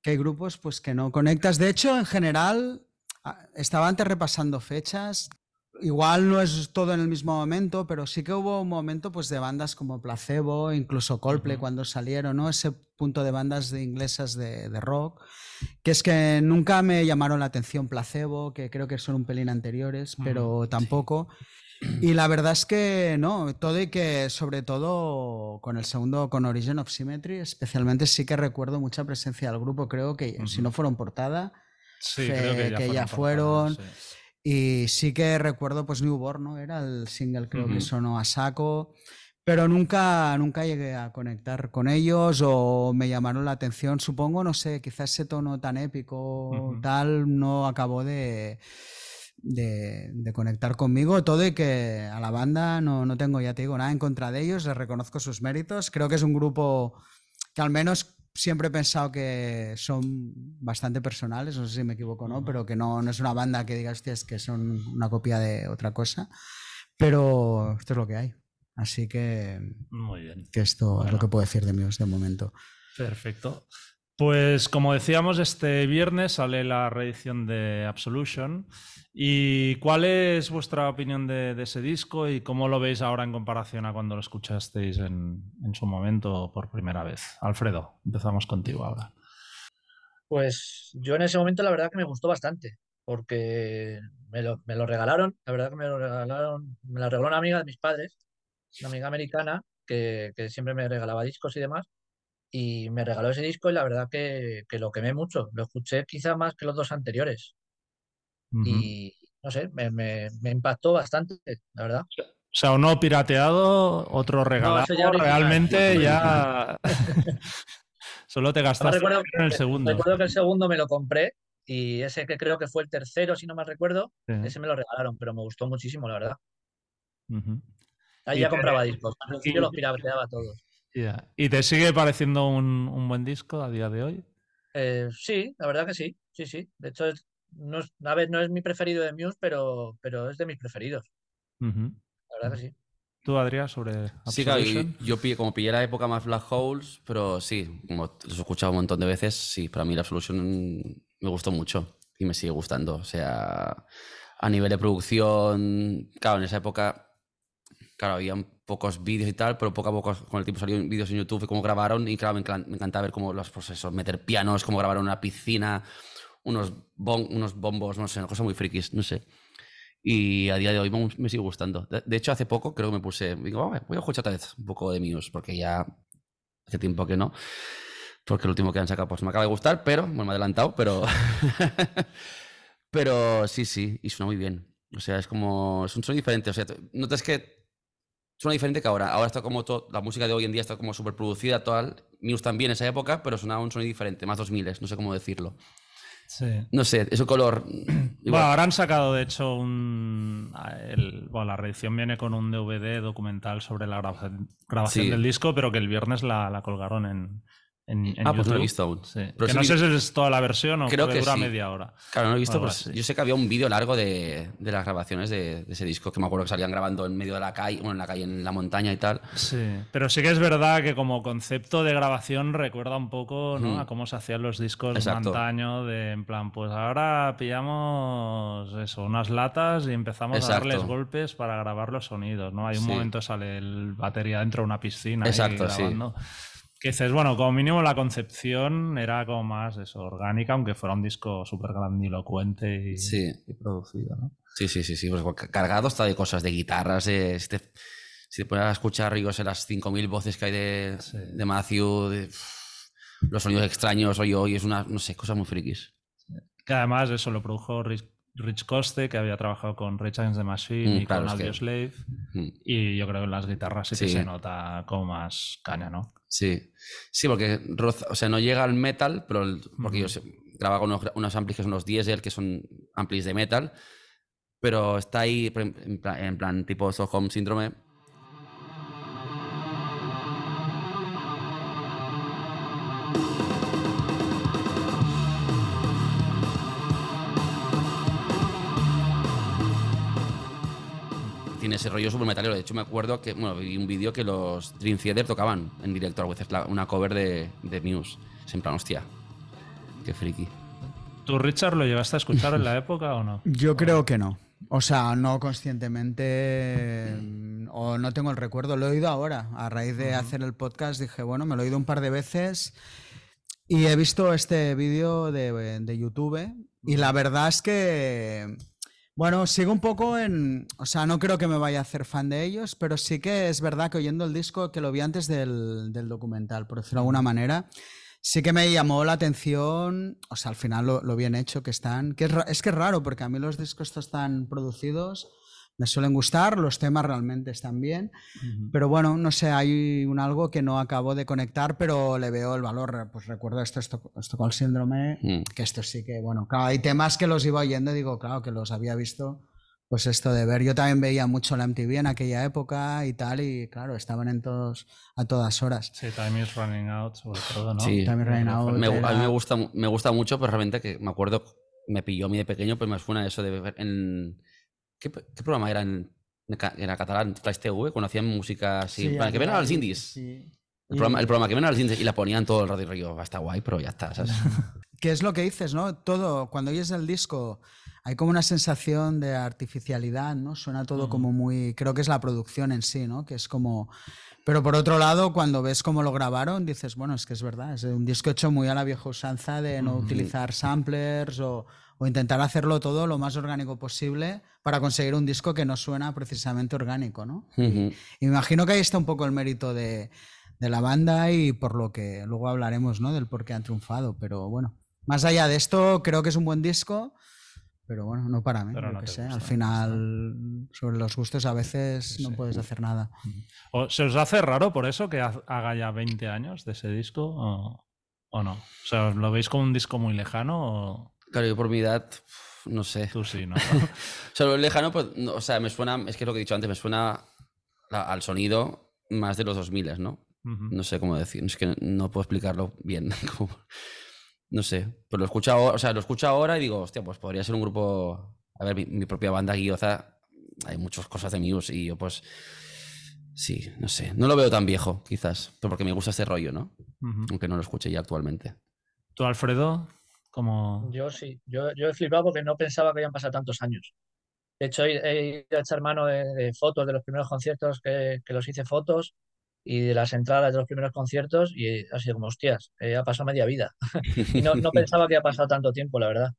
que hay grupos pues que no conectas. De hecho, en general, estaba antes repasando fechas. Igual no es todo en el mismo momento, pero sí que hubo un momento pues de bandas como Placebo, incluso Coldplay Ujú. cuando salieron, ¿no? Ese punto de bandas de inglesas de, de rock que es que nunca me llamaron la atención Placebo, que creo que son un pelín anteriores, Ujú, pero tampoco. Y la verdad es que no, todo y que sobre todo con el segundo, con Origin of Symmetry, especialmente sí que recuerdo mucha presencia del grupo, creo que si Ujú. no fueron portada, Sí, Fe- creo que ya que fueron ya fueron. sí. Y sí que recuerdo pues Newborn, ¿no? Era el single creo que sonó a saco, pero nunca, nunca llegué a conectar con ellos o me llamaron la atención, supongo, no sé, quizás ese tono tan épico tal no acabó de, de, de conectar conmigo, todo y que a la banda no, no tengo, ya te digo, nada en contra de ellos, les reconozco sus méritos, creo que es un grupo que al menos siempre he pensado que son bastante personales, no sé si me equivoco o no, pero que no, no es una banda que digas, "Hostias, que son una copia de otra cosa. Pero esto es lo que hay. Así que, Muy bien. que esto es lo que puedo decir de Muse de momento. Perfecto. Pues como decíamos, este viernes sale la reedición de Absolution. ¿Y cuál es vuestra opinión de, ese disco y cómo lo veis ahora en comparación a cuando lo escuchasteis en, en su momento por primera vez? Alfredo, empezamos contigo ahora. Pues yo en ese momento la verdad que me gustó bastante, porque me lo, regalaron, la verdad que me lo regalaron, me la regaló una amiga de mis padres, una amiga americana que siempre me regalaba discos y demás, y me regaló ese disco y la verdad que, que lo quemé mucho, lo escuché quizá más que los dos anteriores y no sé, me, me- me impactó bastante, la verdad. O sea, uno pirateado, otro regalado. ese ya original. Realmente ya. Solo te gastaste recuerdo, en el segundo. recuerdo que el segundo me lo compré y ese que creo que fue el tercero, si no mal recuerdo, Sí. ese me lo regalaron, pero me gustó muchísimo, la verdad. Ujú. Ahí Y ya compraba discos. Al principio los pirateaba todos. Ya. ¿Y te sigue pareciendo un, un buen disco a día de hoy? Eh, sí, la verdad que sí. Sí, sí. De hecho, es- no es, a ver, no es mi preferido de Muse, pero, pero es de mis preferidos. Ujú. La verdad que sí. ¿Tú, Adrián, sobre Sí, claro, yo pillé, como pillé la época más Black Holes, pero sí, como los he escuchado un montón de veces, sí, para mí la Absolution me gustó mucho y me sigue gustando. O sea, a nivel de producción, claro, en esa época, claro, había pocos vídeos y tal, pero poco a poco con el tiempo salieron vídeos en YouTube de cómo grabaron y claro, me, encan- me encantaba ver cómo los procesos, meter pianos, cómo grabaron una piscina, unos, bon- unos bombos, no sé, cosas muy frikis, no sé. Y a día de hoy me, sigue gustando. De, hecho, hace poco creo que me puse. Digo, "Ah, voy a escuchar otra vez un poco de Muse, porque ya hace tiempo que no. Porque el último que han sacado pues me acaba de gustar, pero. Bueno, me he adelantado, pero. pero sí, sí, y suena muy bien. O sea, es como. Es un sonido diferente. O sea, notas que suena diferente que ahora. Ahora está como todo. La música de hoy en día está como súper producida, toda. Muse también en esa época, pero sonaba un sonido diferente, más 2000, no sé cómo decirlo. Sí. No sé, es un color. Bueno, ahora han sacado, de hecho, un. el- bueno, la reedición viene con un DVD documental sobre la grabación, grabación Sí. del disco, pero que el viernes la, la colgaron en, en, en Ah, pues no lo he visto aún. Sí. Pero que no sé si es toda la versión o Creo que dura sí. media hora. Claro, no lo he visto, pues así. yo sé que había un vídeo largo de, de las grabaciones de, de ese disco, que me acuerdo que salían grabando en medio de la calle, bueno, en la calle, en la montaña y tal. Sí, pero sí que es verdad que como concepto de grabación recuerda un poco ¿no? Ujú. a cómo se hacían los discos de Exacto. antaño, de en plan, pues ahora pillamos eso, unas latas y empezamos a darles golpes para grabar los sonidos, ¿no? Hay un Sí. momento sale el batería dentro de una piscina ahí Exacto, sí. Que dices, bueno, como mínimo la concepción era como más eso, orgánica, aunque fuera un disco súper grandilocuente y, Sí. y producido, ¿no? Sí, sí, sí, sí, pues ca- cargado está de cosas, de guitarras, de, si, te, si te pones a escuchar, yo sé, las 5.000 voces que hay de, Sí. de Matthew, de, los sonidos extraños, hoy hoy es una, no sé, cosas muy frikis. Que además eso lo produjo Rich, Rich Coste, que había trabajado con Rage Against the Machine Mm, y claro, con es que- Audioslave. Mm. Y yo creo que en las guitarras sí, que Sí. se nota como más caña, ¿no? Sí, sí, porque roza- o sea, no llega al metal, pero el- porque yo con unos, unos amplis que son los diesel, que son amplis de metal, pero está ahí en plan, en plan tipo Stockholm Síndrome. Tiene ese rollo super metalero. De hecho, me acuerdo que bueno, vi un vídeo que los Dream Theater tocaban en directo a veces la- una cover de, de Muse. Es en plan, hostia, qué friki. ¿Tú, Richard, lo llegaste a escuchar en la época o no? Yo creo que no. O sea, no conscientemente mm, o no tengo el recuerdo. Lo he oído ahora. A raíz de hacer el podcast dije, bueno, me lo he oído un par de veces y he visto este vídeo de, de YouTube y la verdad es que, bueno, sigo un poco en... O sea, no creo que me vaya a hacer fan de ellos, pero sí que es verdad que oyendo el disco, que lo vi antes del, del documental, por decirlo de alguna manera, sí que me llamó la atención, o sea, al final lo, lo bien hecho que están, que es, es que es raro, porque a mí los discos estos tan producidos me suelen gustar, los temas realmente están bien, pero bueno, no sé, hay un algo que no acabo de conectar, pero le veo el valor, pues recuerdo esto, esto, esto con el síndrome, Mm. que esto sí que, bueno, claro, hay temas que los iba oyendo y digo, claro, que los había visto, pues esto de ver, yo también veía mucho la MTV en aquella época y tal, y claro, estaban en todos, a todas horas. Sí, Time is Running Out, sobre todo, ¿no? Sí. También Running Out Me- a mí era- me gusta, me gusta mucho, pero realmente que me acuerdo, me pilló a mí de pequeño, pues me suena eso de ver en... ¿Qué, qué programa era en, en catalán? Flash TV, cuando hacían música así, plan, que ven a los indies. Sí. El programa, el programa que ven a los indies y la ponían todo el rato y "Va, está guay, pero ya está, ¿sabes? que es lo que dices, ¿no? Todo, cuando oyes el disco, hay como una sensación de artificialidad, ¿no? Suena todo como muy, creo que es la producción en sí, ¿no? Que es como... Pero por otro lado, cuando ves cómo lo grabaron, dices, bueno, es que es verdad, es un disco hecho muy a la vieja usanza de no utilizar samplers o, o intentar hacerlo todo lo más orgánico posible para conseguir un disco que no suena precisamente orgánico, ¿no? Y imagino que ahí está un poco el mérito de, de la banda y por lo que luego hablaremos, ¿no? Del por qué han triunfado. Pero bueno, más allá de esto, creo que es un buen disco. Pero bueno, no para mí, no sé. gusta, Al no final, sobre los gustos a veces no sí. puedes hacer nada. ¿O ¿Se os hace raro por eso que ha- haga ya 20 años de ese disco o, o no? O sea, ¿os ¿lo veis como un disco muy lejano o Claro, yo por mi edad, no sé. tú sí, no? O sea, lo lejano, pues, no, o sea, me suena, es que es lo que he dicho antes, me suena la- al sonido más de los 2000, ¿no? Ujú. No sé cómo decir, es que no puedo explicarlo bien. como- no sé, pero lo escucho ahora, o sea, lo escucho ahora y digo, hostia, pues podría ser un grupo. A ver, mi, mi propia banda Guioza, hay muchas cosas de Muse y yo, pues. Sí, no sé. No lo veo tan viejo, quizás, pero porque me gusta este rollo, ¿no? Ujú. Aunque no lo escuche ya actualmente. ¿Tú, Alfredo? Como... Yo sí, yo, yo he flipado porque no pensaba que habían pasado tantos años. De hecho, he, he ido a echar mano de, de fotos de los primeros conciertos que, que los hice fotos y de las entradas de los primeros conciertos y ha sido como, hostias, eh, ha pasado media vida. y no, no pensaba que había pasado tanto tiempo, la verdad.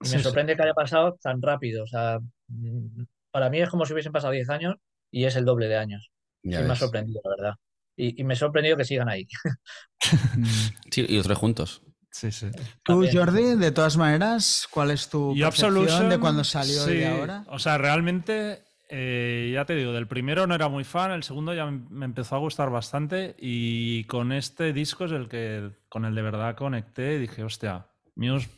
Y me sí. sorprende que haya pasado tan rápido. O sea, mm, para mí es como si hubiesen pasado 10 años y es el doble de años. Ya Sí, me ha sorprendido, la verdad. Y, y me ha sorprendido que sigan ahí. Sí, y los tres juntos. Sí, sí. Tú, También. Jordi, de todas maneras, ¿cuál es tu Y percepción Absolution, de cuando salió y sí, de ahora? O sea, realmente, eh, ya te digo, del primero no era muy fan, el segundo ya me empezó a gustar bastante y con este disco es el que con el de verdad conecté y dije, hostia, Muse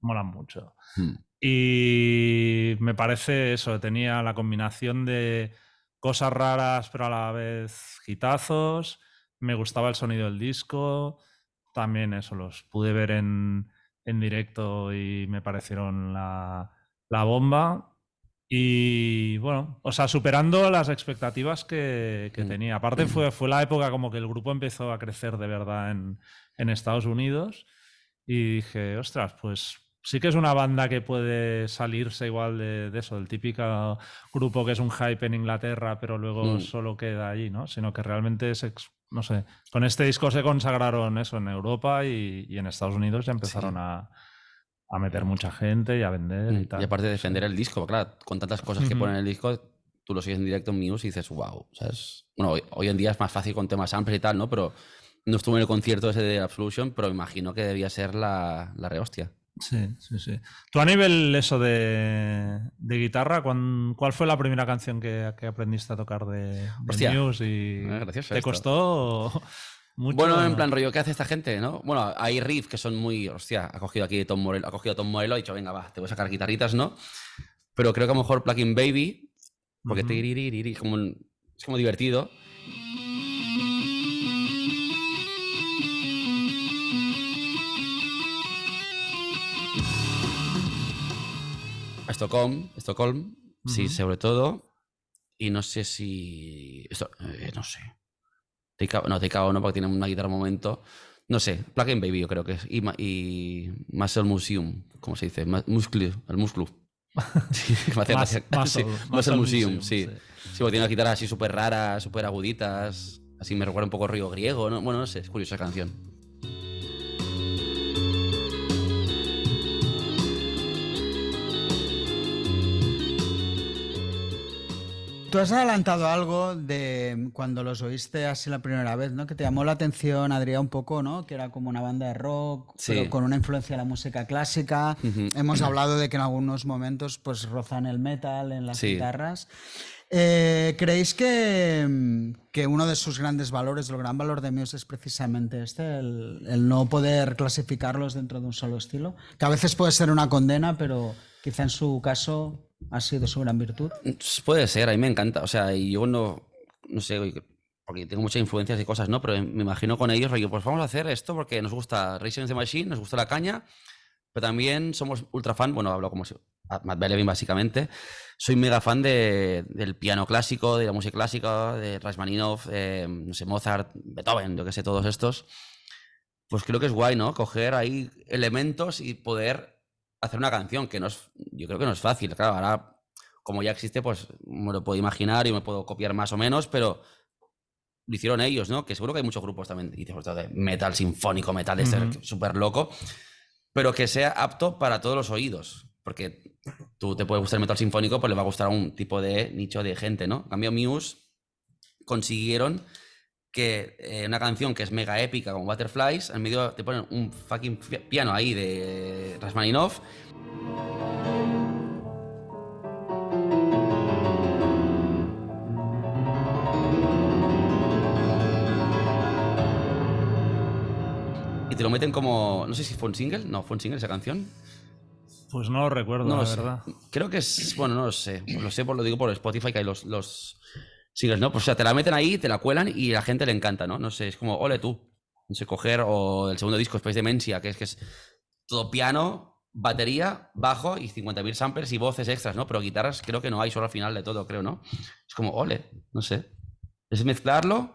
mola mucho. Hmm. Y me parece eso, tenía la combinación de cosas raras pero a la vez hitazos, me gustaba el sonido del disco, también eso, los pude ver en, en directo y me parecieron la, la bomba. Y bueno, o sea, superando las expectativas que, que Mm. tenía. Aparte fue, fue la época como que el grupo empezó a crecer de verdad en, en Estados Unidos y dije, ostras, pues sí que es una banda que puede salirse igual de, de eso, del típico grupo que es un hype en Inglaterra, pero luego Mm. solo queda allí, ¿no? Sino que realmente es, ex- no sé, con este disco se consagraron eso en Europa y, y en Estados Unidos ya empezaron a, a meter mucha gente y a vender y Mm, tal. Y aparte de defender el disco, claro, con tantas cosas que ponen en el disco, tú lo sigues en directo en Muse y dices, wow. ¿sabes? Bueno, hoy, hoy en día es más fácil con temas amplios y tal, ¿no? Pero no estuve en el concierto ese de Absolution, pero imagino que debía ser la, la rehostia. Sí, sí, sí. Tú a nivel eso de, de guitarra, ¿cuán- ¿cuál fue la primera canción que, que aprendiste a tocar de, de Hostia. Muse y gracioso te esto. costó mucho? Bueno, en plan rollo, ¿qué hace esta gente, no? Bueno, hay riffs que son muy, hostia, ha cogido aquí Tom Morello, ha cogido Tom Morello y ha dicho, venga, va, te voy a sacar guitarritas, ¿no? Pero creo que a lo mejor Plugin Baby, porque Ujú. tiriririri, es como, es como divertido. Stockholm, Stockholm, sí, Ujú. sobre todo. Y no sé si. Esto, eh, no sé. Out- no, Out no, porque tiene una guitarra un momento. No sé, Plug in Baby yo creo que es. Y, y Muscle Museum, ¿cómo se dice? Muscle, el músculo. Sí, Mas-. Muscle, Sí, Muscle Museum, Museum, sí. sí. Sí, porque tiene unas guitarras así súper raras, súper aguditas. Así me recuerda un poco a Río Griego, ¿no? Bueno, no sé, es curiosa canción. Tú has adelantado algo de cuando los oíste así la primera vez, ¿no? Que te llamó la atención, Adrián, un poco, ¿no? Que era como una banda de rock, Sí. pero con una influencia de la música clásica. Ujú. Hemos hablado de que en algunos momentos pues rozan el metal en las Sí. guitarras. Eh, ¿Creéis que, que uno de sus grandes valores, el gran valor de Muse es precisamente este, el, el no poder clasificarlos dentro de un solo estilo? Que a veces puede ser una condena, pero quizá en su caso ha sido su gran virtud. Puede ser, a mí me encanta. O sea, yo no, no sé, porque tengo muchas influencias y cosas, ¿no? Pero me imagino con ellos, rollo, pues vamos a hacer esto porque nos gusta Racing the Machine, nos gusta la caña, pero también somos ultra fan, bueno, hablo como si, Matt Bellevin básicamente, soy mega fan de- del piano clásico, de la música clásica, de Rachmaninoff, eh, no sé, Mozart, Beethoven, yo que sé, todos estos. Pues creo que es guay, ¿no? Coger ahí elementos y poder hacer una canción, que no es, yo creo que no es fácil, claro, ahora como ya existe, pues me lo puedo imaginar y me puedo copiar más o menos, pero lo hicieron ellos, ¿no? Que seguro que hay muchos grupos también, y todo de metal sinfónico, metal de Ujú. ser súper loco, pero que sea apto para todos los oídos. Porque tú te puede gustar el metal sinfónico, pues le va a gustar a un tipo de nicho de gente, ¿no? En cambio, Muse consiguieron que eh, una canción que es mega épica como Butterflies, en medio te ponen un fucking pi- piano ahí de Rachmaninoff y te lo meten como. No sé si fue un single. No, fue un single esa canción. Pues no lo recuerdo, No la lo sé. verdad. Creo que es. Bueno, no lo sé. Lo sé, por lo digo por Spotify, que hay los, los singles, ¿no? Pues, o sea, te la meten ahí, te la cuelan y a la gente le encanta, ¿no? No sé, es como, ole tú. No sé, coger. O el segundo disco, Space Dementia, que es que es todo piano, batería, bajo y 50.000 samples y voces extras, ¿no? Pero guitarras creo que no hay, solo al final de todo, creo, ¿no? Es como, ole, no sé. Es mezclarlo,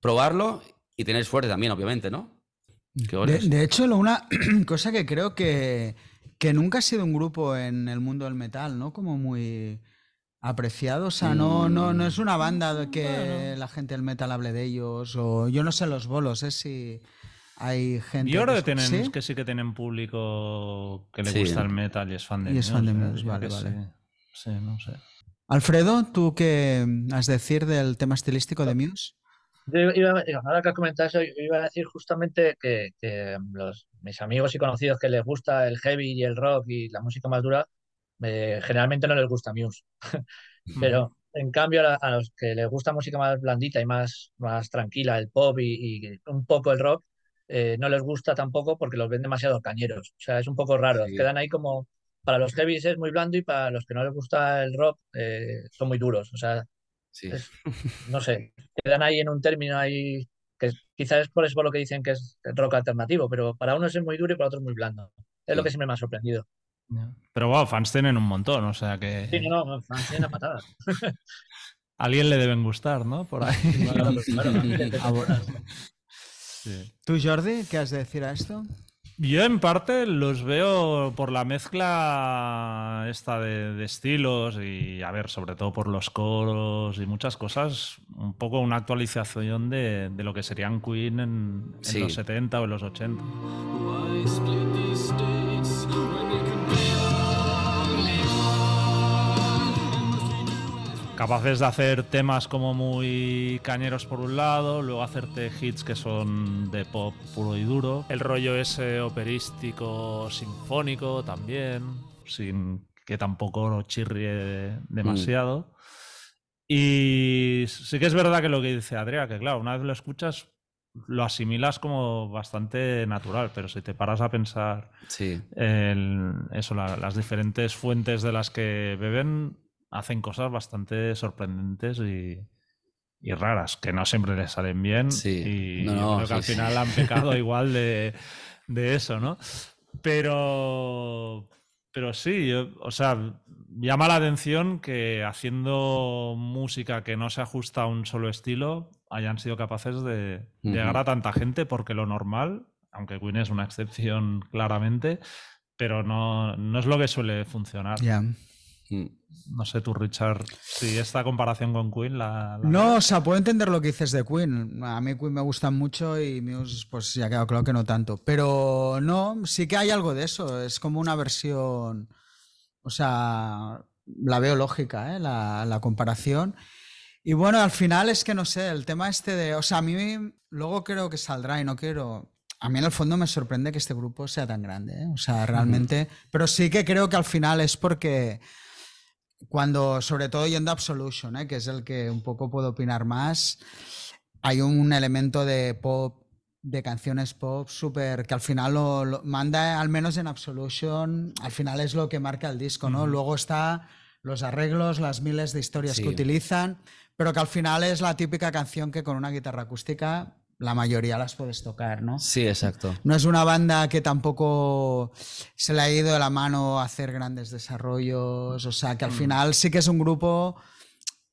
probarlo y tener suerte también, obviamente, ¿no? De, de hecho, lo- una cosa que creo que, que nunca ha sido un grupo en el mundo del metal, ¿no? Como muy apreciado. O sea, no, no, no es una banda de que Bueno. la gente del metal hable de ellos. O yo no sé los bolos, ¿eh? Si hay gente. Yo creo que, que- tienen, ¿Sí? que sí que tienen público que le Sí. gusta el metal y es fan de Y es fan de Muse, ¿eh? Vale, vale. sí. Sí, no sé. Alfredo, ¿tú qué has de decir del tema estilístico de Muse? Yo iba, ahora que has comentado eso, yo iba a decir justamente que, que los, mis amigos y conocidos que les gusta el heavy y el rock y la música más dura, eh, generalmente no les gusta Muse. Pero en cambio a, a los que les gusta música más blandita y más, más tranquila, el pop y, y un poco el rock, eh, no les gusta tampoco porque los ven demasiado cañeros. O sea, es un poco raro. Sí. Quedan ahí como, para los heavies es muy blando y para los que no les gusta el rock eh, son muy duros. O sea, Sí. es- no sé, quedan ahí en un término ahí que quizás es por eso por lo que dicen que es rock alternativo, pero para unos es muy duro y para otros muy blando. Es lo que siempre me ha sorprendido. Pero wow, fans tienen un montón, o sea que Sí, no, una patada. a alguien le deben gustar, ¿no? Por ahí. Claro, claro. Sí. ¿Tú, Jordi, qué has de decir a esto? Yo en parte los veo por la mezcla esta de, de estilos y, a ver, sobre todo por los coros y muchas cosas, un poco una actualización de, de lo que serían Queen en, en Sí. los 70 o en los 80. Capaces de hacer temas como muy cañeros por un lado, luego hacerte hits que son de pop puro y duro. El rollo ese operístico, sinfónico también, sin que tampoco chirrie demasiado. Y sí que es verdad que lo que dice Adrián, que claro, una vez lo escuchas lo asimilas como bastante natural, pero si te paras a pensar Sí. el- eso, la- las diferentes fuentes de las que beben hacen cosas bastante sorprendentes y, y raras, que no siempre les salen bien. Sí. Y No, yo no, creo que al final han pecado igual de, de eso, ¿no? Pero, pero sí, yo- o sea, llama la atención que haciendo música que no se ajusta a un solo estilo hayan sido capaces de llegar a tanta gente porque lo normal, aunque Queen es una excepción claramente, pero no, no es lo que suele funcionar. Ya. No sé tú, Richard, si esta comparación con Queen la... la- No, o sea, puedo entender lo que dices de Queen. A mí Queen me gusta mucho y Muse, pues ya quedado claro que no tanto. Pero no, sí que hay algo de eso. Es como una versión. O sea, la veo lógica, ¿eh? la, la comparación. Y bueno, al final es que no sé, el tema este de. O sea, a mí luego creo que saldrá y no quiero. A mí en el fondo me sorprende que este grupo sea tan grande, ¿eh? O sea, realmente. Pero sí que creo que al final es porque cuando, sobre todo yendo a Absolution, ¿eh? que es el que un poco puedo opinar más, hay un elemento de pop, de canciones pop, súper, que al final lo, lo manda, al menos en Absolution, al final es lo que marca el disco, ¿no? Luego está los arreglos, las miles de historias Sí. que utilizan, pero que al final es la típica canción que con una guitarra acústica la mayoría las puedes tocar, ¿no? Sí, exacto. No es una banda que tampoco se le ha ido de la mano a hacer grandes desarrollos. O sea, que al final sí que es un grupo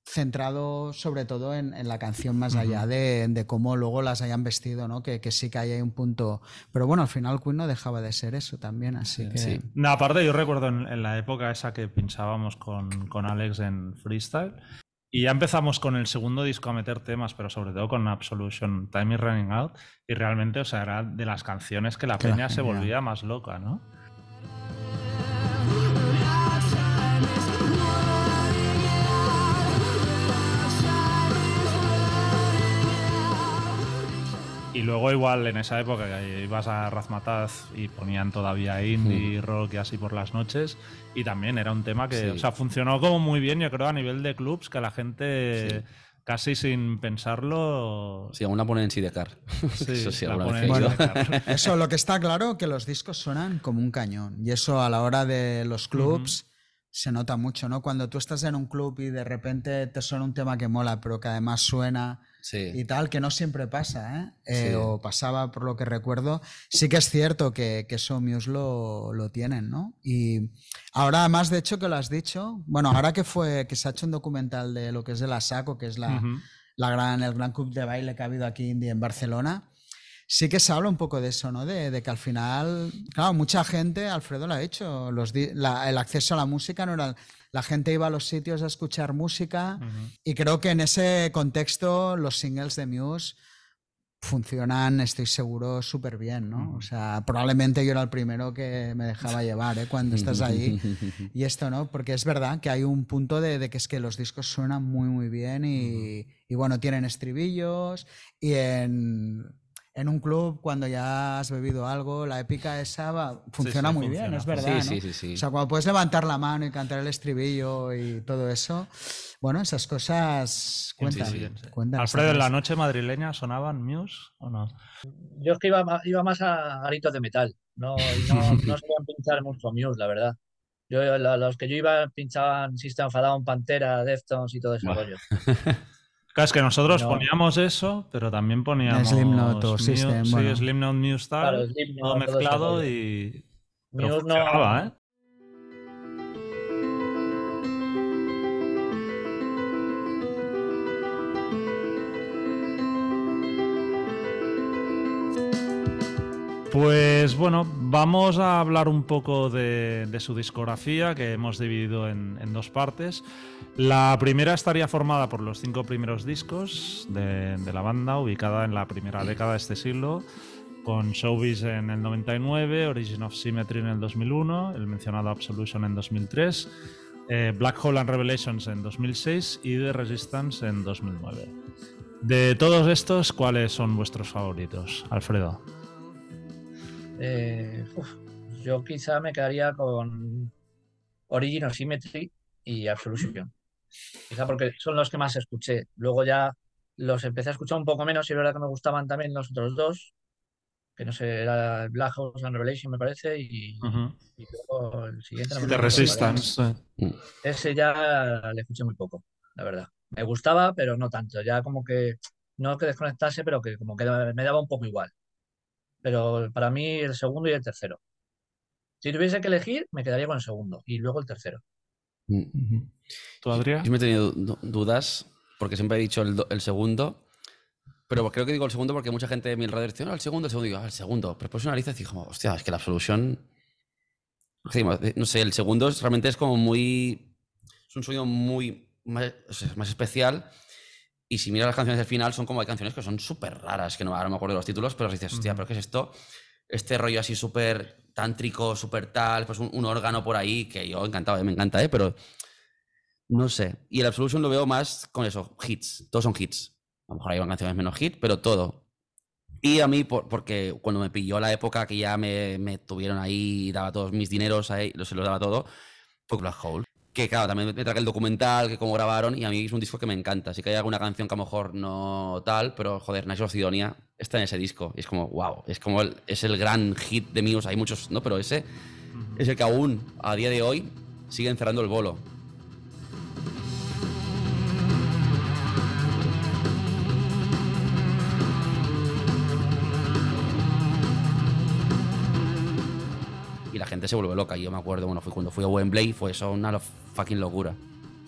centrado sobre todo en, en la canción más allá de, de cómo luego las hayan vestido, ¿no? Que, que sí que hay un punto. Pero bueno, al final Queen no dejaba de ser eso también, así que. sí. No, aparte yo recuerdo en, en la época esa que pinchábamos con, con Alex en Freestyle y ya empezamos con el segundo disco a meter temas, pero sobre todo con Absolution, Time is Running Out y realmente, o sea, era de las canciones que la Que la peña se volvía más loca, ¿no? Y luego igual en esa época que ibas a Razmataz y ponían todavía indie, rock y así por las noches. Y también era un tema que, Sí. o sea, funcionó como muy bien, yo creo, a nivel de clubs, que la gente Sí. casi sin pensarlo... Sí, aún la ponen en Sidecar. Sí, Eso sí, la alguna vez. Sidecar. Eso, lo que está claro que los discos suenan como un cañón. Y eso a la hora de los clubs se nota mucho, ¿no? Cuando tú estás en un club y de repente te suena un tema que mola, pero que además suena Sí. y tal, que no siempre pasa, ¿eh? Eh, Sí. O pasaba por lo que recuerdo. Sí que es cierto que, que eso Muse lo, lo tienen, ¿no? Y ahora, además, de hecho, que lo has dicho, bueno, ahora que fue, que se ha hecho un documental de lo que es de la SACO, que es la, Ujú. la gran, el gran club de baile que ha habido aquí en Barcelona, sí que se habla un poco de eso, ¿no? De, de que al final, claro, mucha gente, Alfredo lo ha dicho, los la- el acceso a la música no era... La gente iba a los sitios a escuchar música y creo que en ese contexto los singles de Muse funcionan, estoy seguro, súper bien, ¿no? O sea, probablemente yo era el primero que me dejaba llevar, ¿eh? Cuando estás ahí. Y esto, ¿no? Porque es verdad que hay un punto de, de que es que los discos suenan muy, muy bien y, y bueno, tienen estribillos y en, en un club cuando ya has bebido algo, la épica esa va- funciona sí, muy funciona. bien, es verdad, Sí, ¿no? sí, sí, sí. O sea, cuando puedes levantar la mano y cantar el estribillo y todo eso, bueno, esas cosas cuentan. sí, sí. cuentan Alfredo, ¿en la noche madrileña sonaban Muse o no? Yo es que iba, iba más a garitos de metal. No, no, no solían pinchar mucho Muse, la verdad. Yo, los que yo iba pinchaban System Down, Pantera, Deftones y todo ese Buah. rollo. Claro, es que nosotros No. poníamos eso, pero también poníamos Slipknot o System, sí, bueno. Slipknot, Muse Claro, Slipknot, todo todo mezclado rollo. y pero Muse no, funcionaba, ¿eh? Pues bueno, vamos a hablar un poco de, su discografía que hemos dividido en, dos partes. La primera estaría formada por los cinco primeros discos de, de la banda, ubicada en la primera década de este siglo, con Showbiz en el 99, Origin of Symmetry en el 2001, el mencionado Absolution en 2003, eh, Black Hole and Revelations en 2006 y The Resistance en 2009. De todos estos, ¿cuáles son vuestros favoritos, Alfredo? Eh, uf, yo quizá me quedaría con Origin of Symmetry y Absolution. Quizá porque son los que más escuché. Luego ya los empecé a escuchar un poco menos y es verdad que me gustaban también los otros dos. Que no sé, era Black House and Revelation, me parece, y, luego el siguiente. no The acuerdo. Resistance. Ese ya le escuché muy poco, la verdad. Me gustaba, pero no tanto. Ya como que, no que desconectase, pero que como que me daba un poco igual. Pero para mí el segundo y el tercero. Si tuviese que elegir, me quedaría con el segundo y luego el tercero. Mm. ¿Tú, Adrián? Yo me he tenido du- dudas, porque siempre he dicho el, el segundo, pero creo que digo el segundo porque mucha gente de mi alrededor dice, no, el segundo, el segundo, y digo, ah, el segundo. Pero después analizas y digo, hostia, es que la Absolution, no sé, el segundo es- realmente es como muy, es un sonido muy más, o sea, más especial. Y si miras las canciones del final, son como hay canciones que son súper raras, que no, ahora no me acuerdo de los títulos, pero dices, hostia. ¿pero qué es esto? Este rollo así súper tántrico, súper tal, pues un, un órgano por ahí, que yo encantado, eh, me encanta, ¿eh? Pero no sé. Y el Absolution lo veo más con eso, hits. Todos son hits. A lo mejor hay canciones menos hit, pero todo. Y a mí, por- porque cuando me pilló la época que ya me, me tuvieron ahí, daba todos mis dineros ahí, se los daba todo, fue Black Hole. Que claro, también me traje el documental, que cómo grabaron, y a mí es un disco que me encanta. Así que hay alguna canción que a lo mejor no tal, pero joder, Nacho Sidonia está en ese disco. Y es como, wow, es como el, es el gran hit de Muse. Hay muchos, ¿no? Pero ese es el que aún, a día de hoy, siguen cerrando el bolo. Y la gente se vuelve loca. Yo me acuerdo, bueno, fui cuando fui a Wembley, fue eso una fucking locura.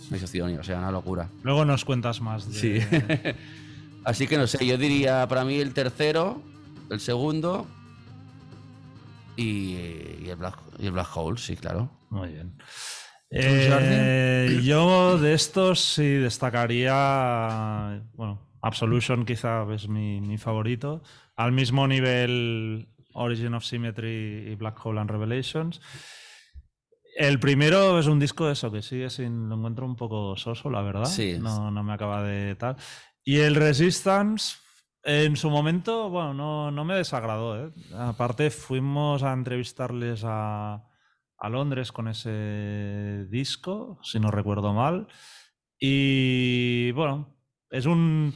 Nacho Sidonia, o sea, una locura. Luego nos cuentas más de... Sí. Así que no sé, yo diría para mí el tercero, el segundo y, y el, Black, y el Black Hole, sí, claro. Muy bien. Eh, yo de estos sí destacaría, bueno, Absolution quizá es mi, mi favorito, al mismo nivel Origin of Symmetry y Black Hole and Revelations. El primero es un disco eso que sigue sin, lo encuentro un poco soso, la verdad. Sí. No, no me acaba de tal. Y el Resistance, en su momento, bueno, no, no me desagradó. ¿eh? Aparte, fuimos a entrevistarles a, a Londres con ese disco, si no recuerdo mal. Y bueno, es un,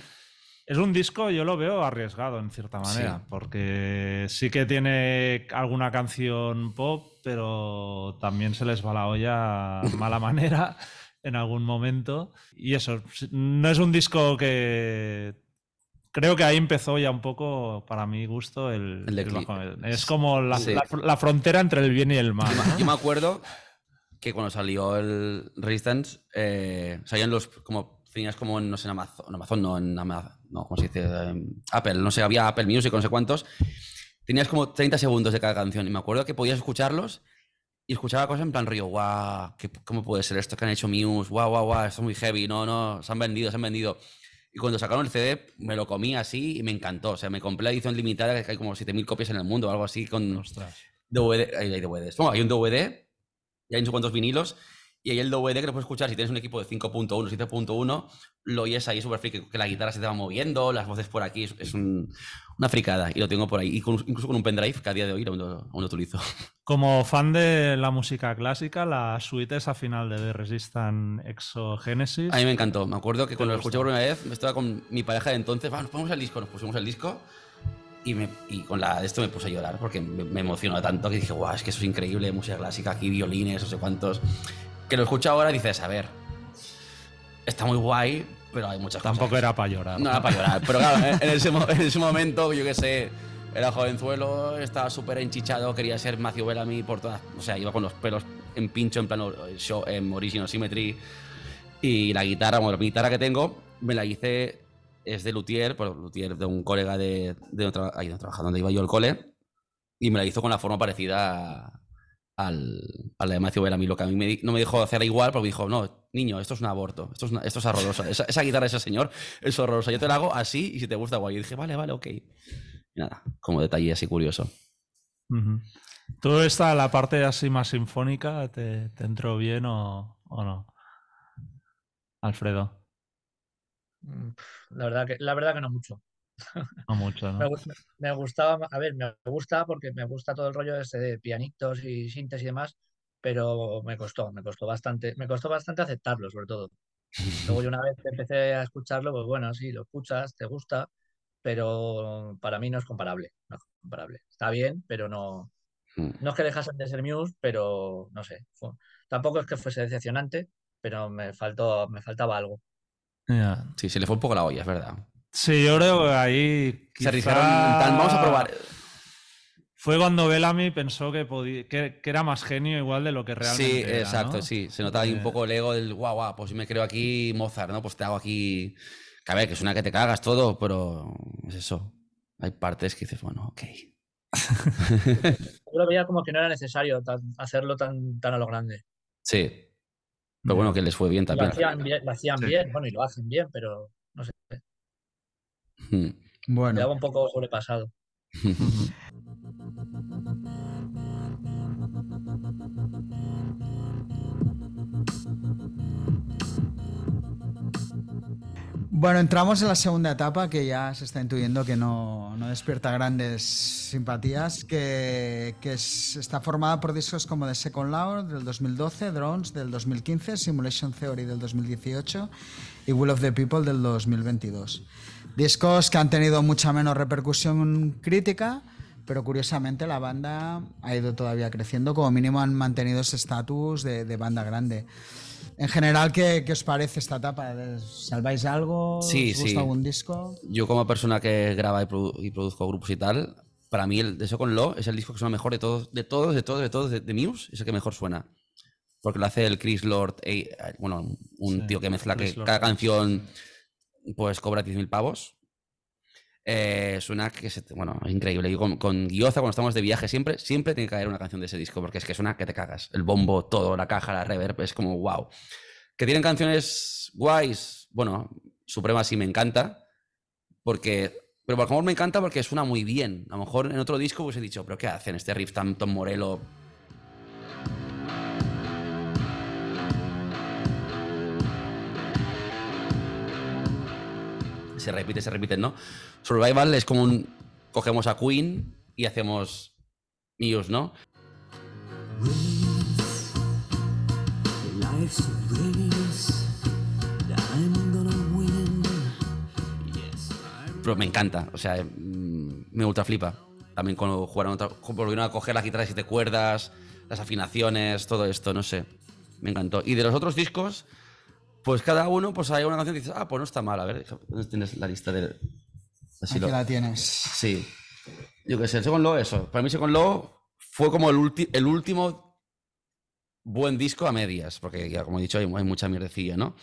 es un disco, yo lo veo arriesgado en cierta manera, Sí. porque sí que tiene alguna canción pop, pero también se les va la olla a mala manera en algún momento. Y eso, no es un disco que... Creo que ahí empezó ya un poco, para mi gusto, el. Es como la, Sí. la- la frontera entre el bien y el mal. Yo, ¿no? me- yo me acuerdo que cuando salió el Resistance, eh, salían los, como, tenías como en, no sé, en Amazon, en Amazon, no, en Amazon, no, ¿cómo se dice? Eh, Apple, no sé, había Apple Music, no sé cuántos. Tenías como 30 segundos de cada canción y me acuerdo que podías escucharlos y escuchaba cosas en plan río, guau, ¿qué- ¿cómo puede ser esto que han hecho Muse? Guau, guau, guau, esto es muy heavy, no, no, se han vendido, se han vendido. Y cuando sacaron el CD, me lo comí así y me encantó. O sea, me compré la edición limitada, que hay como 7.000 copias en el mundo o algo así, con Ostras. DVD. Hay, hay DVDs. No, hay un DVD, y hay no sé cuántos vinilos, y hay el DVD que lo puedes escuchar si tienes un equipo de 5.1, 7.1, lo oyes ahí súper friki, que la guitarra se te va moviendo, las voces por aquí, es, es un- una fricada, y lo tengo por ahí. Y con- incluso con un pendrive que a día de hoy aún lo, aún lo utilizo. Como fan de la música clásica, la suite esa final de The Resistance Exogenesis. A mí me encantó. Me acuerdo que cuando lo escuché por primera vez, estaba con mi pareja de entonces, "Va, nos ponemos el disco, nos pusimos el disco. Y, me- y con la de esto me puse a llorar porque me, me emocionó tanto que dije, guau, es que eso es increíble, música clásica, aquí violines, no sé cuántos. Que lo escucho ahora y dices, a ver, está muy guay, pero hay muchas Tampoco cosas. era para llorar. No era para llorar. Pero claro, en ese, mo- en ese momento, yo qué sé, era jovenzuelo, estaba súper enchichado, quería ser Matthew Bellamy por todas. O sea, iba con los pelos en pincho, en plano show, en Original Symmetry. Y la guitarra, bueno, la guitarra que tengo, me la hice, es de Luthier, por Luthier de un colega de, de tra- ahí donde trabajaba, donde iba yo al cole. Y me la hizo con la forma parecida al, a la de Matthew Bellamy. Lo que a mí me di- no me dijo hacerla igual, porque me dijo, no, niño, esto es un aborto, esto es, una- esto es horroroso. Esa, esa guitarra de ese señor es horrorosa. Yo te la hago así y si te gusta, guay. Y dije, vale, vale, ok. Y nada, como detalle así curioso. ¿Tú esta, la parte así más sinfónica, te, te entró bien o, o no? Alfredo, Mm, La verdad que, la verdad que no mucho. No mucho, Me, ¿no? me gustaba, a ver, me gusta porque me gusta todo el rollo ese de pianitos y síntesis y demás, pero me costó, me costó bastante, me costó bastante aceptarlo, sobre todo. Luego yo una vez que empecé a escucharlo, pues bueno, sí, lo escuchas, te gusta, pero para mí no es comparable, no es comparable. Está bien, pero no, Mm. no es que dejasen de ser Muse, pero no sé, fue- tampoco es que fuese decepcionante, pero me faltó, me faltaba algo. Sí, se le fue un poco la olla, es verdad. Sí, yo creo que ahí. Se arriesgaron plan, vamos a probar. Fue cuando Bellamy pensó que, podía, que, que era más genio igual de lo que realmente Sí, era, exacto, ¿no? sí. Se nota ahí un Eh, poco el ego del guau, guau, pues si me creo aquí Mozart, ¿no? Pues te hago aquí. Que a ver, que es una que te cagas todo, pero es eso. Hay partes que dices, bueno, ok. Yo lo veía como que no era necesario tan- hacerlo tan, tan a lo grande. Sí. Pero bueno, que les fue bien Lo también. hacían bien, lo hacían Sí. bien, bueno, y lo hacen bien, pero. Bueno, quedaba un poco sobrepasado. Bueno, entramos en la segunda etapa que ya se está intuyendo que no, no despierta grandes simpatías, que, que es- está formada por discos como The Second Law del 2012, Drones del 2015, Simulation Theory del 2018 y Will of the People del 2022. Discos que han tenido mucha menos repercusión crítica, pero curiosamente la banda ha ido todavía creciendo, como mínimo han mantenido ese estatus de, de banda grande. En general, ¿qué, qué os parece esta etapa? ¿Salváis algo? Sí, ¿Os gusta sí. algún disco? Yo como persona que graba y, produ- y produzco grupos y tal, para mí el de Second Law es el disco que suena mejor de todos, de todos, de todos, de todos, de, de Muse, es el que mejor suena. Porque lo hace el Chris Lord, eh, bueno, un Sí, tío que mezcla Chris que Lord. cada canción pues cobra 10.000 pavos. Eh, suena que se bueno, es increíble. Yo con, con Guioza, cuando estamos de viaje, siempre, siempre tiene que caer una canción de ese disco, porque es que suena que te cagas. El bombo, todo, la caja, la reverb, es como wow. Que tienen canciones guays, bueno, Suprema sí me encanta, porque. Pero por favor me encanta porque suena muy bien. A lo mejor en otro disco pues he dicho, ¿pero qué hacen? Este riff tan Tom Morello. Se repite, se repite, ¿no? Survival es como un. Cogemos a Queen y hacemos Muse, ¿no? Pero me encanta, o sea, mm, me ultra flipa. También cuando jugaron otra, volvieron a coger las guitarras y te cuerdas, las afinaciones, todo esto, no sé. Me encantó. Y de los otros discos, pues cada uno, pues hay una canción que dices, ah, pues no está mal, a ver, ¿dónde tienes la lista de. Así Aquí lo- la tienes. Sí. Yo qué sé, el Second Law, eso. Para mí Second Law fue como el, ulti- el último buen disco a medias, porque ya como he dicho hay, hay mucha mierdecilla, ¿no?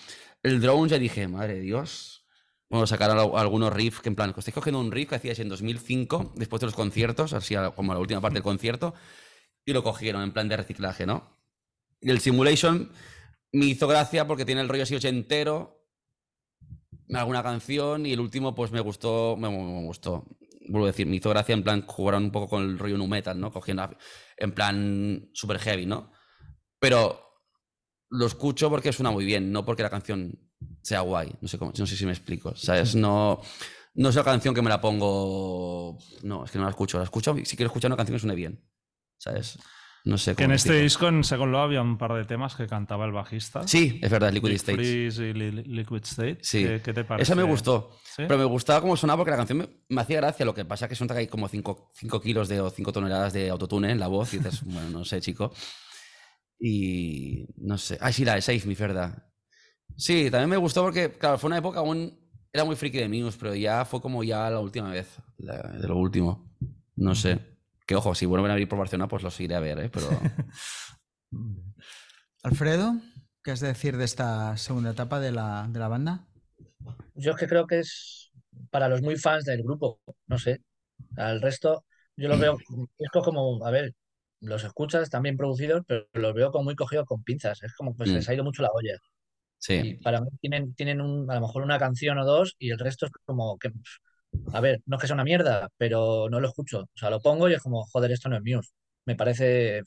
El Drones ya dije, madre de Dios, vamos a sacar al- algunos riffs que en plan, estáis cogiendo un riff que hacíais en 2005, después de los conciertos, así como la última parte del concierto, y lo cogieron en plan de reciclaje, ¿no? Y el Simulation me hizo gracia porque tiene el rollo así ochentero, alguna canción y el último pues me gustó, me, me gustó. Vuelvo a decir, me hizo gracia en plan jugaron un poco con el rollo nu metal, ¿no? Cogiendo en plan super heavy, ¿no? Pero lo escucho porque suena muy bien, no porque la canción sea guay. No sé, cómo, no sé si me explico. ¿Sabes? No, no es una canción que me la pongo. No, es que no la escucho. La escucho si quiero escuchar una canción que suene bien. ¿Sabes? No sé Que cómo en este disco, en Second Law, había un par de temas que cantaba el bajista. Sí, es verdad, Liquid State. Y Li- Liquid State. Sí. ¿Qué, qué te parece? Esa me gustó. ¿Sí? Pero me gustaba cómo sonaba porque la canción me, me hacía gracia. Lo que pasa es que suena que hay como 5 kilos de, o 5 toneladas de autotune en la voz. Y dices, bueno, no sé, chico. Y no sé. Ah, sí, la de Save Me, verdad. Sí, también me gustó porque, claro, fue una época aún. Era muy friki de Muse, pero ya fue como ya la última vez. la- de lo último. No sé. Que ojo, si vuelven a abrir por Barcelona, pues los iré a ver, ¿eh? Pero. Alfredo, ¿qué has de decir de esta segunda etapa de la, de la banda? Yo es que creo que es para los muy fans del grupo, no sé. Al resto, yo los veo, es como, a ver, los escuchas, están bien producidos, pero los veo como muy cogidos con pinzas. Es como que se Mm. les ha ido mucho la olla. Y Sí. para mí tienen, tienen un, a lo mejor una canción o dos y el resto es como que, a ver, no es que sea una mierda, pero no lo escucho. O sea, lo pongo y es como, joder, esto no es Muse. Me parece,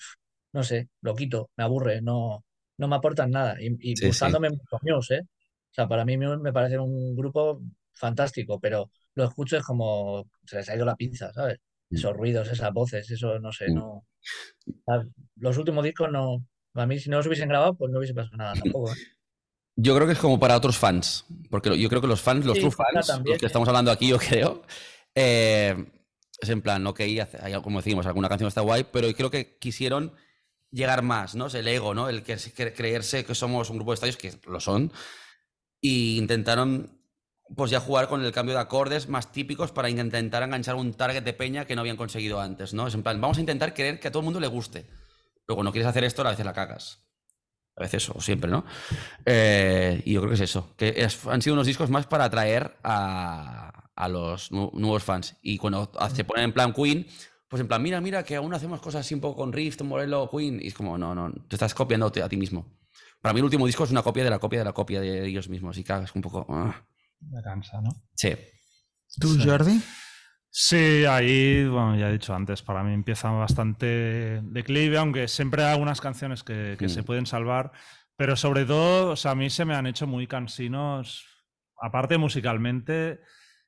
no sé, lo quito, me aburre, no, no me aportan nada. Y, y Sí, sí. mucho Muse, ¿eh? O sea, para mí Muse me parece un grupo fantástico, pero lo escucho es como, se les ha ido la pinza, ¿sabes? Mm. Esos ruidos, esas voces, eso, no sé, Mm. no. Los últimos discos no, a mí si no los hubiesen grabado, pues no hubiese pasado nada tampoco, ¿eh? Yo creo que es como para otros fans, porque yo creo que los fans, los Sí, true fans, también, los que ¿eh? estamos hablando aquí, yo creo, eh, es en plan, ok, como decimos, alguna canción está guay, pero yo creo que quisieron llegar más, ¿no? Es el ego, ¿no? El que- creerse que somos un grupo de estadios, que lo son, y intentaron pues ya jugar con el cambio de acordes más típicos para intentar enganchar un target de peña que no habían conseguido antes, ¿no? Es en plan, vamos a intentar querer que a todo el mundo le guste. Pero cuando quieres hacer esto, a veces la cagas. A veces o siempre, ¿no? Eh, y yo creo que es eso. Que es- han sido unos discos más para atraer a, a los nu- nuevos fans. Y cuando se ponen en plan Queen, pues en plan, mira, mira, que aún hacemos cosas así un poco con Rift, Morello, Queen. Y es como, no, no, te estás copiando a ti mismo. Para mí el último disco es una copia de la copia de la copia de ellos mismos. Y cagas un poco... ah. Me cansa, ¿no? Sí. ¿Tú, Sí. Jordi? Sí, ahí, bueno, ya he dicho antes, para mí empieza bastante declive, aunque siempre hay algunas canciones que, que Mm. se pueden salvar, pero sobre todo, o sea, a mí se me han hecho muy cansinos, aparte musicalmente,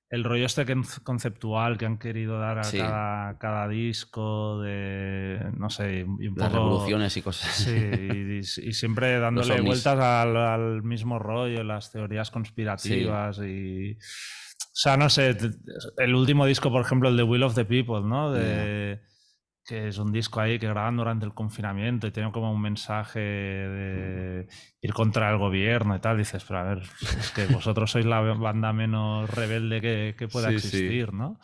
el rollo este con- conceptual que han querido dar a Sí. cada, cada disco, de, no sé, y un Las poco... revoluciones y cosas. Sí, y, y siempre dándole vueltas al, al mismo rollo, las teorías conspirativas y... O sea, no sé, el último disco, por ejemplo, el de Will of the People, ¿no? De, Que es un disco ahí que graban durante el confinamiento y tiene como un mensaje de ir contra el gobierno y tal. Dices, pero a ver, es que vosotros sois la banda menos rebelde que, que pueda Sí, sí. existir, ¿no?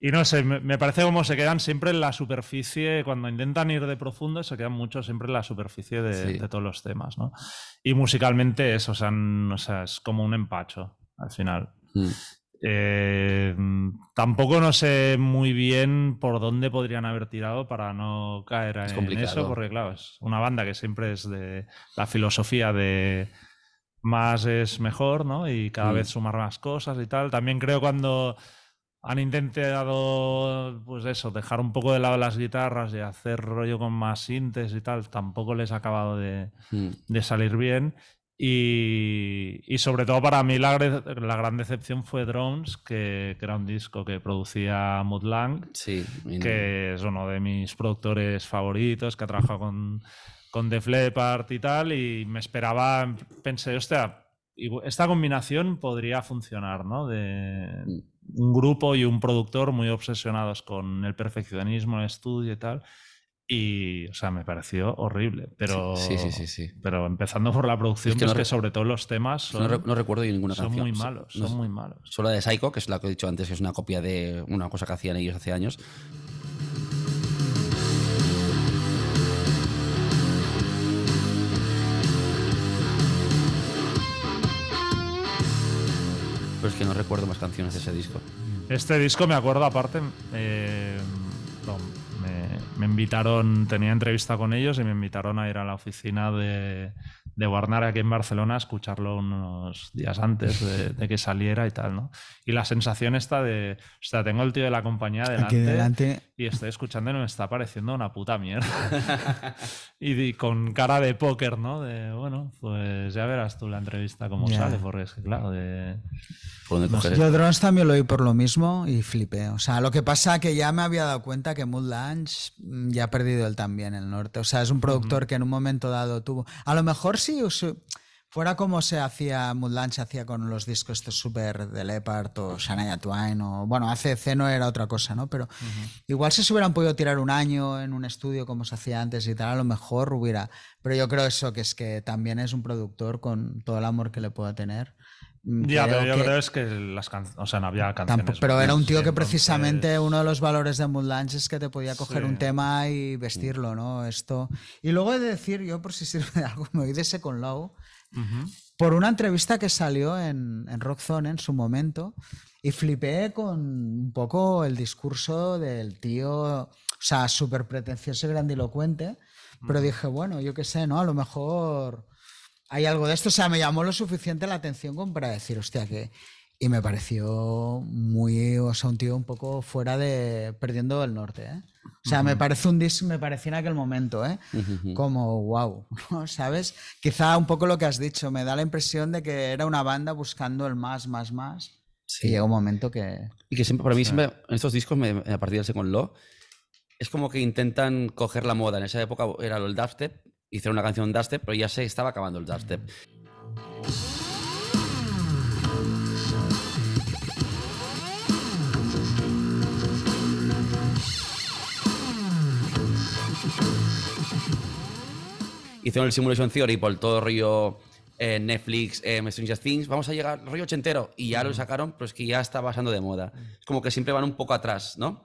Y no sé, me, parece como se quedan siempre en la superficie, cuando intentan ir de profundo, se quedan mucho siempre en la superficie de, Sí. de todos los temas, ¿no? Y musicalmente eso, o sea, o sea, es como un empacho al final. Mm. Eh, tampoco no sé muy bien por dónde podrían haber tirado para no caer Es en complicado. eso, porque claro, es una banda que siempre es de la filosofía de más es mejor, ¿no? Y cada Mm. vez sumar más cosas y tal. También creo cuando han intentado, pues eso, dejar un poco de lado las guitarras y hacer rollo con más sintes y tal, tampoco les ha acabado de, Mm. de salir bien. Y, y sobre todo para mí la, gran decepción fue Drones, que, que era un disco que producía Mood Lang, Sí. que es uno de mis productores favoritos, que ha trabajado con, con Def Leppard y tal, y me esperaba, pensé, hostia, esta combinación podría funcionar, ¿no? De un grupo y un productor muy obsesionados con el perfeccionismo, el estudio y tal. Y, o sea, me pareció horrible. Pero, Sí, sí, sí, sí. pero empezando por la producción, Es que no que re- sobre todo los temas son, No, re- no recuerdo ninguna son canción. muy Sí, malos, no son muy malos. Solo la de Psycho, que es la que he dicho antes, que es una copia de una cosa que hacían ellos hace años. Pero es que no recuerdo más canciones de ese disco. Este disco me acuerdo, aparte, eh, no, me, invitaron, tenía entrevista con ellos y me invitaron a ir a la oficina de, de Warner aquí en Barcelona, escucharlo unos días antes de, de que saliera y tal, ¿no? Y la sensación esta de, o sea, tengo el tío de la compañía delante, delante. y estoy escuchando y me está pareciendo una puta mierda. y, con cara de póker, ¿no? De, bueno, pues ya verás tú la entrevista cómo Ya. sale, porque es que, claro, de... Yo Drones también lo oí por lo mismo y flipé. O sea, lo que pasa que ya me había dado cuenta que Mood Lunch mm, ya ha perdido él también el norte. O sea, es un productor que en un momento dado tuvo. A lo mejor si us- fuera como se hacía Mood Lunch, se hacía con los discos estos super de Leppard o Shania Twain o. Bueno, ACC no era otra cosa, ¿no? Pero igual si se hubieran podido tirar un año en un estudio como se hacía antes y tal, a lo mejor hubiera. Pero yo creo eso, que es que también es un productor con todo el amor que le pueda tener. Mm, Ya, creo pero yo que- creo es que las canciones, o sea, no había canciones. Tampoco- pero era un tío que entonces- precisamente uno de los valores de Mood Lunch es que te podía coger Sí. un tema y vestirlo, ¿no? Esto. Y luego he de decir, yo por si sirve de algo, me oí de Second Law Ujú. por una entrevista que salió en, en Rock Zone en su momento y flipé con un poco el discurso del tío, o sea, súper pretencioso y grandilocuente, pero dije, bueno, yo qué sé, ¿no? A lo mejor hay algo de esto, o sea, me llamó lo suficiente la atención como para decir, hostia, que... Y me pareció muy, o sea, un tío un poco fuera de, perdiendo el norte, ¿eh? O sea, me parece un disco, me pareció en aquel momento, ¿eh? Como, wow, ¿no? ¿sabes? Quizá un poco lo que has dicho, me da la impresión de que era una banda buscando el más, más, más. Y llega un momento que... Y que siempre, para mí, siempre, en estos discos, me- a partir del Second Law, es como que intentan coger la moda. En esa época era el dubstep, hicieron una canción dubstep, pero ya se estaba acabando el dubstep. Hicieron el Simulation Theory por todo rollo eh, Netflix, eh, Stranger Things. Vamos a llegar rollo ochentero. Y ya lo sacaron, pero es que ya está pasando de moda. Es como que siempre van un poco atrás, ¿no?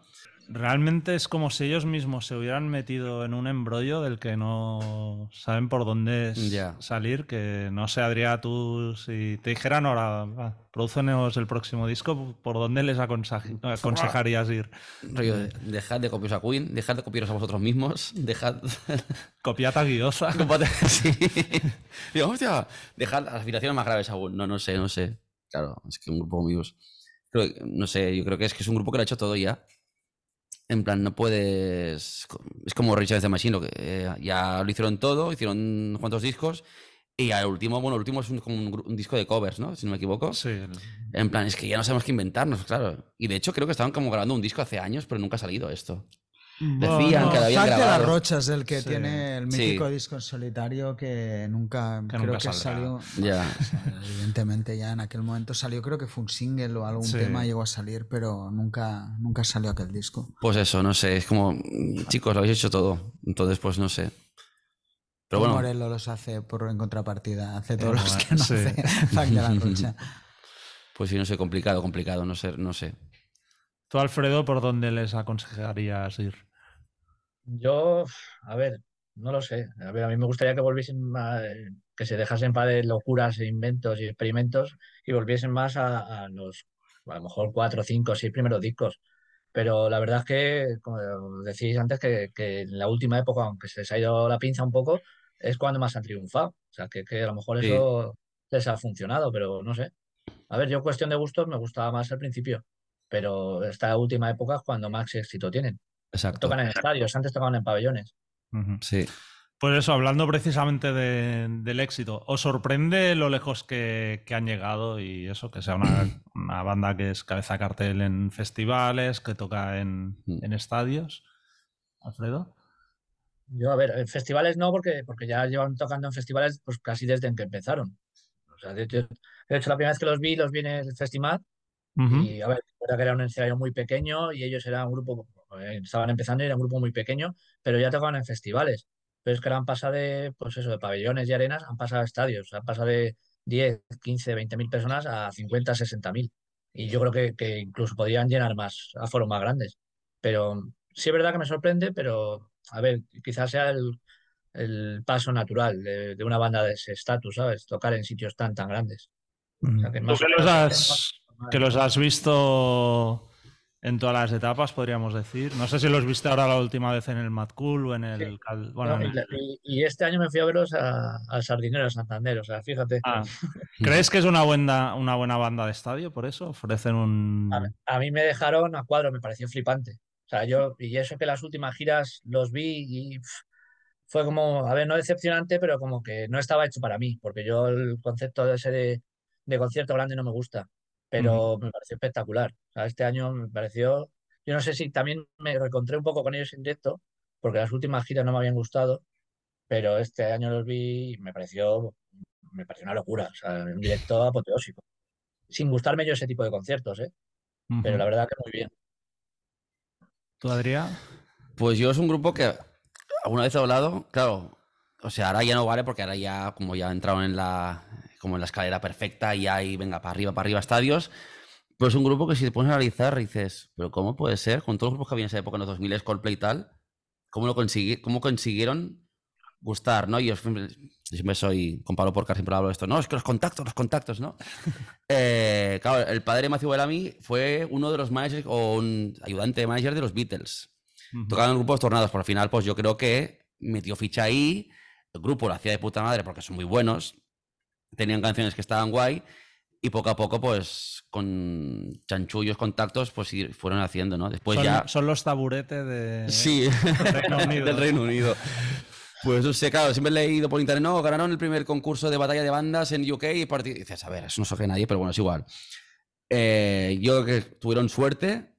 Realmente es como si ellos mismos se hubieran metido en un embrollo del que no saben por dónde salir. Que no sé, Adrián, tú si te dijeran ahora, va, prodúcenos el próximo disco, ¿por dónde les aconseja- aconsejarías ir? De, dejad de copiaros a Queen, dejad de copiaros a vosotros mismos, dejad... Copiata guiosa. sí. Digo, hostia, dejad las afinaciones más graves aún. No, no sé, no sé. Claro, es que un grupo. Creo que- no sé, yo creo que es que es un grupo que lo ha hecho todo ya. En plan, no puedes... Es como Richard the Machine, lo que, eh, ya lo hicieron todo, hicieron unos cuantos discos y al último, bueno, el último es un, como un, disco de covers, ¿no? Si no me equivoco. Sí, En plan, es que ya no sabemos qué inventarnos, claro. Y de hecho creo que estaban como grabando un disco hace años, pero nunca ha salido esto. Decían que lo habían de la grabado. Rocha es el que Sí. tiene el Sí. mítico disco en solitario que nunca, Que creo nunca que salió. Ya. O sea, evidentemente ya en aquel momento salió, creo que fue un single o algún Sí. tema llegó a salir, pero nunca, nunca salió aquel disco. Pues eso, no sé, es como, chicos, lo habéis hecho todo. Entonces, pues no sé. Pero bueno, Morello los hace por en contrapartida, hace todos Eh, los bueno, que no sí. hace Zack de la Rocha. pues sí, no sé, complicado, complicado, no sé, no sé. Tú, Alfredo, ¿por dónde les aconsejarías ir? Yo, a ver, no lo sé. A ver, a mí me gustaría que volviesen más, que se dejasen para de locuras, e inventos y experimentos y volviesen más a, a los, a lo mejor cuatro, cinco, seis primeros discos. Pero la verdad es que, como decís antes, que, que en la última época, aunque se les ha ido la pinza un poco, es cuando más han triunfado. O sea, que, que a lo mejor Sí. eso les ha funcionado, pero no sé. A ver, yo cuestión de gustos me gustaba más al principio, pero esta última época es cuando más éxito tienen. Exacto. Tocan en estadios, antes tocaban en pabellones. Ujú. Sí. Pues eso, hablando precisamente de- del éxito, ¿os sorprende lo lejos que, que han llegado y eso, que sea una, una banda que es cabeza cartel en festivales, que toca en, Mm. en estadios? Alfredo. Yo, a ver, en festivales no, porque, porque ya llevan tocando en festivales pues casi desde que empezaron. O sea, de, hecho- de hecho, la primera vez que los vi, los vi en el festival Ujú. y, a ver, era que era un escenario muy pequeño y ellos eran un grupo, eh, estaban empezando y era un grupo muy pequeño, pero ya tocaban en festivales. Pero es que ahora han pasado de, pues eso, de pabellones y arenas, han pasado a estadios, han pasado de 10, 15, 20 mil personas a 50, 60 mil. Y yo creo que, que incluso podrían llenar más, a foros más grandes. Pero sí es verdad que me sorprende, pero a ver, quizás sea el, el paso natural de, de una banda de ese estatus, ¿sabes? Tocar en sitios tan, tan grandes. O sea, que ¿Tú más que o los menos- has, que los has visto en todas las etapas, podríamos decir. No sé si los viste ahora la última vez en el Mad Cool o en el... Sí. Cal- Bueno, No, en y, el- la- y- y este año me fui a verlos a- al Sardinero de Santander, o sea, fíjate. Ah, ¿Crees que es una buena, una buena banda de estadio por eso? Ofrecen un... A, a mí me dejaron a cuadro, me pareció flipante. O sea, yo, y eso que las últimas giras los vi y fue como, a ver, no decepcionante, pero como que no estaba hecho para mí, porque yo el concepto de ese de, de concierto grande no me gusta, pero me pareció espectacular. O sea, este año me pareció, yo no sé si también me reencontré un poco con ellos en directo, porque las últimas giras no me habían gustado, pero este año los vi y me pareció, me pareció una locura, o sea, un directo apoteósico. Sin gustarme yo ese tipo de conciertos, ¿eh? pero la verdad que muy bien. ¿Tú, Adrián? Pues yo es un grupo que alguna vez he hablado, claro, o sea, ahora ya no vale porque ahora ya, como ya entraron en la, como en la escalera perfecta y ahí, venga, para arriba, para arriba, estadios. Pero es un grupo que si te pones a analizar dices, pero ¿cómo puede ser? Con todos los grupos que había en esa época, en los 2000, Coldplay y tal, ¿cómo, lo consigui- cómo consiguieron gustar, ¿no? Y yo siempre, soy, con Pablo Porcar siempre hablo de esto, no, es que los contactos, los contactos, ¿no? Eh, claro, el padre de Matthew Bellamy fue uno de los managers o un ayudante de manager de los Beatles. Ujú. Tocaban en grupos tornados, por al final, pues yo creo que metió ficha ahí, el grupo lo hacía de puta madre porque son muy buenos, tenían canciones que estaban guay, y poco a poco, pues, con chanchullos, contactos, pues fueron haciendo, ¿no? Después son, ya... son los taburetes de... Sí, Reino Unido. del Reino Unido. Pues no sé, claro, siempre he leído por internet, no, ganaron el primer concurso de batalla de bandas en UK y y dices, a ver, eso no sabe nadie, pero bueno, es igual. Eh, yo creo que tuvieron suerte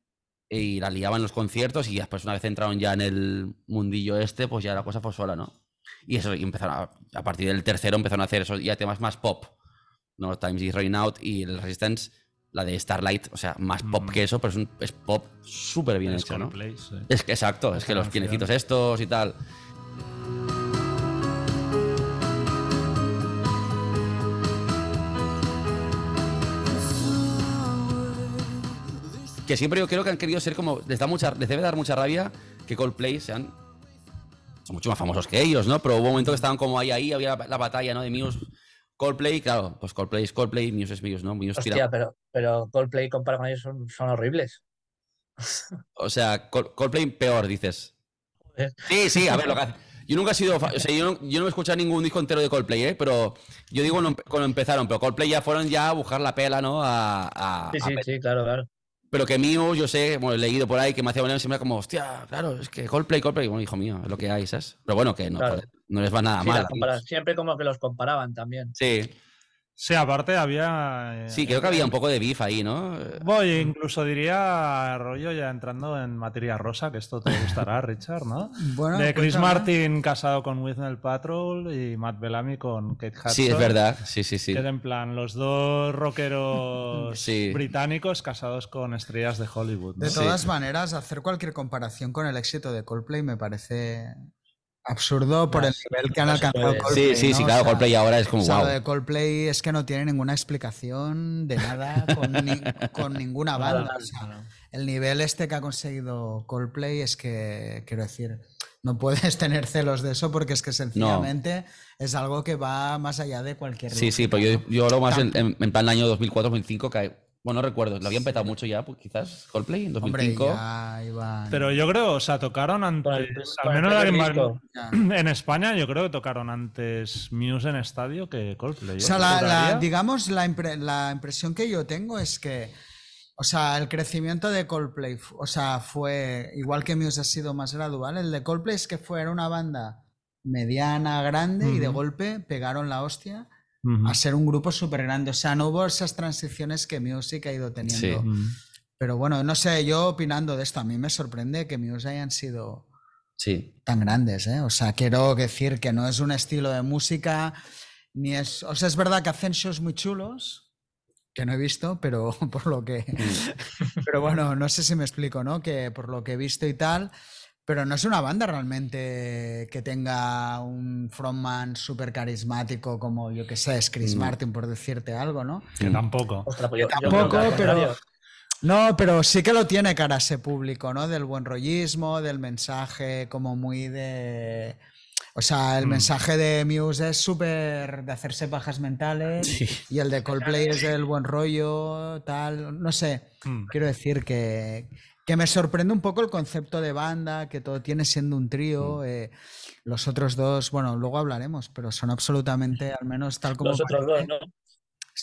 y la liaban los conciertos y después una vez entraron ya en el mundillo este, pues ya la cosa fue sola, ¿no? Y eso, y empezaron a, a partir del tercero empezaron a hacer eso, ya temas más pop, ¿no? Times is Running Out y el Resistance, la de Starlight, o sea, más pop Mm. que eso, pero es, un, es pop súper bien hecho, ¿no? Coldplay, sí. Es que exacto, es que los pienecitos estos y tal. Que siempre yo creo que han querido ser como. Les, da mucha, les debe dar mucha rabia que Coldplay sean. Son mucho más famosos que ellos, ¿no? Pero hubo un momento que estaban como ahí, ahí, había la, la batalla, ¿no? De Muse. Coldplay, claro, pues Coldplay es Coldplay, Muse es Muse, ¿no? Muse tira- Hostia, pero, pero Coldplay comparado con ellos son, son horribles. O sea, Col- Coldplay peor, dices. Joder. Sí, sí, a ver, lo que hace- Yo nunca he sido. O sea, yo no, yo no he escuchado ningún disco entero de Coldplay, ¿eh? Pero yo digo cuando, empe- cuando empezaron, pero Coldplay ya fueron ya a buscar la pela, ¿no? A, a- Sí, sí, sí, claro, claro. Pero que mío, yo sé, bueno, he leído por ahí que me hacía Bolero siempre como, hostia, claro, es que Coldplay, Coldplay, bueno, hijo mío, es lo que hay, ¿sabes? Pero bueno, que no, Claro. no les va nada Sí, mal. siempre como que los comparaban también. Sí, Sí, aparte había... eh, sí, creo que había un poco de beef ahí, ¿no? Voy, incluso diría rollo ya entrando en materia rosa, que esto te gustará, Richard, ¿no? Bueno, de Chris cuéntame. Martin casado con Whitney Patrol y Matt Bellamy con Kate Hudson. Sí, es verdad, sí, sí, sí. Que en plan los dos rockeros Sí. británicos casados con estrellas de Hollywood. ¿no? De Sí. todas maneras, hacer cualquier comparación con el éxito de Coldplay me parece absurdo por No, el nivel que han alcanzado. Coldplay. Sí, sí, ¿no? sí, O claro, sea, Coldplay ahora es como, o sea, wow. lo de Coldplay es que no tiene ninguna explicación de nada con, ni- con ninguna banda. o sea, el nivel este que ha conseguido Coldplay es que, quiero decir, no puedes tener celos de eso porque es que sencillamente es algo que va más allá de cualquier. Sí, sí, pero yo, yo hablo más en, en, en plan año 2004-2005, que, bueno, no recuerdo, lo habían petado mucho ya, pues, quizás, Coldplay, en Hombre, 2005. ya iban- Pero yo creo, o sea, tocaron el, antes, al menos en, ya. en España, yo creo que tocaron antes Muse en estadio que Coldplay. O ¿eh? sea, la, digamos, la, impre- la impresión que yo tengo es que, o sea, el crecimiento de Coldplay, o sea, fue, igual que Muse ha sido más gradual, el de Coldplay es que fue era una banda mediana, grande, y de golpe pegaron la hostia Ujú. a ser un grupo súper grande. O sea, no hubo esas transiciones que Music ha ido teniendo. Sí. Ujú. Pero bueno, no sé, yo opinando de esto, a mí me sorprende que Muse hayan sido Sí. tan grandes, ¿eh? O sea, quiero decir que no es un estilo de música, ni es... O sea, es verdad que hacen shows muy chulos, que no he visto, pero por lo que... Pero bueno, no sé si me explico, ¿no? Que por lo que he visto y tal, pero no es una banda realmente que tenga un frontman súper carismático como, yo que sé, es Chris. Martin, por decirte algo, ¿no? Que tampoco. Ostras, pues yo- Tampoco, pero-. No, pero sí que lo tiene cara a ese público, ¿no? Del buen rollismo, del mensaje como muy de... O sea, el Mm. mensaje de Muse es súper de hacerse pajas mentales Sí. y el de Coldplay es del buen rollo, tal, no sé. Mm. Quiero decir que, que me sorprende un poco el concepto de banda, que todo tiene siendo un trío. Mm. eh, los otros dos, bueno, luego hablaremos, pero son absolutamente, al menos tal como Los otros dos, ¿no?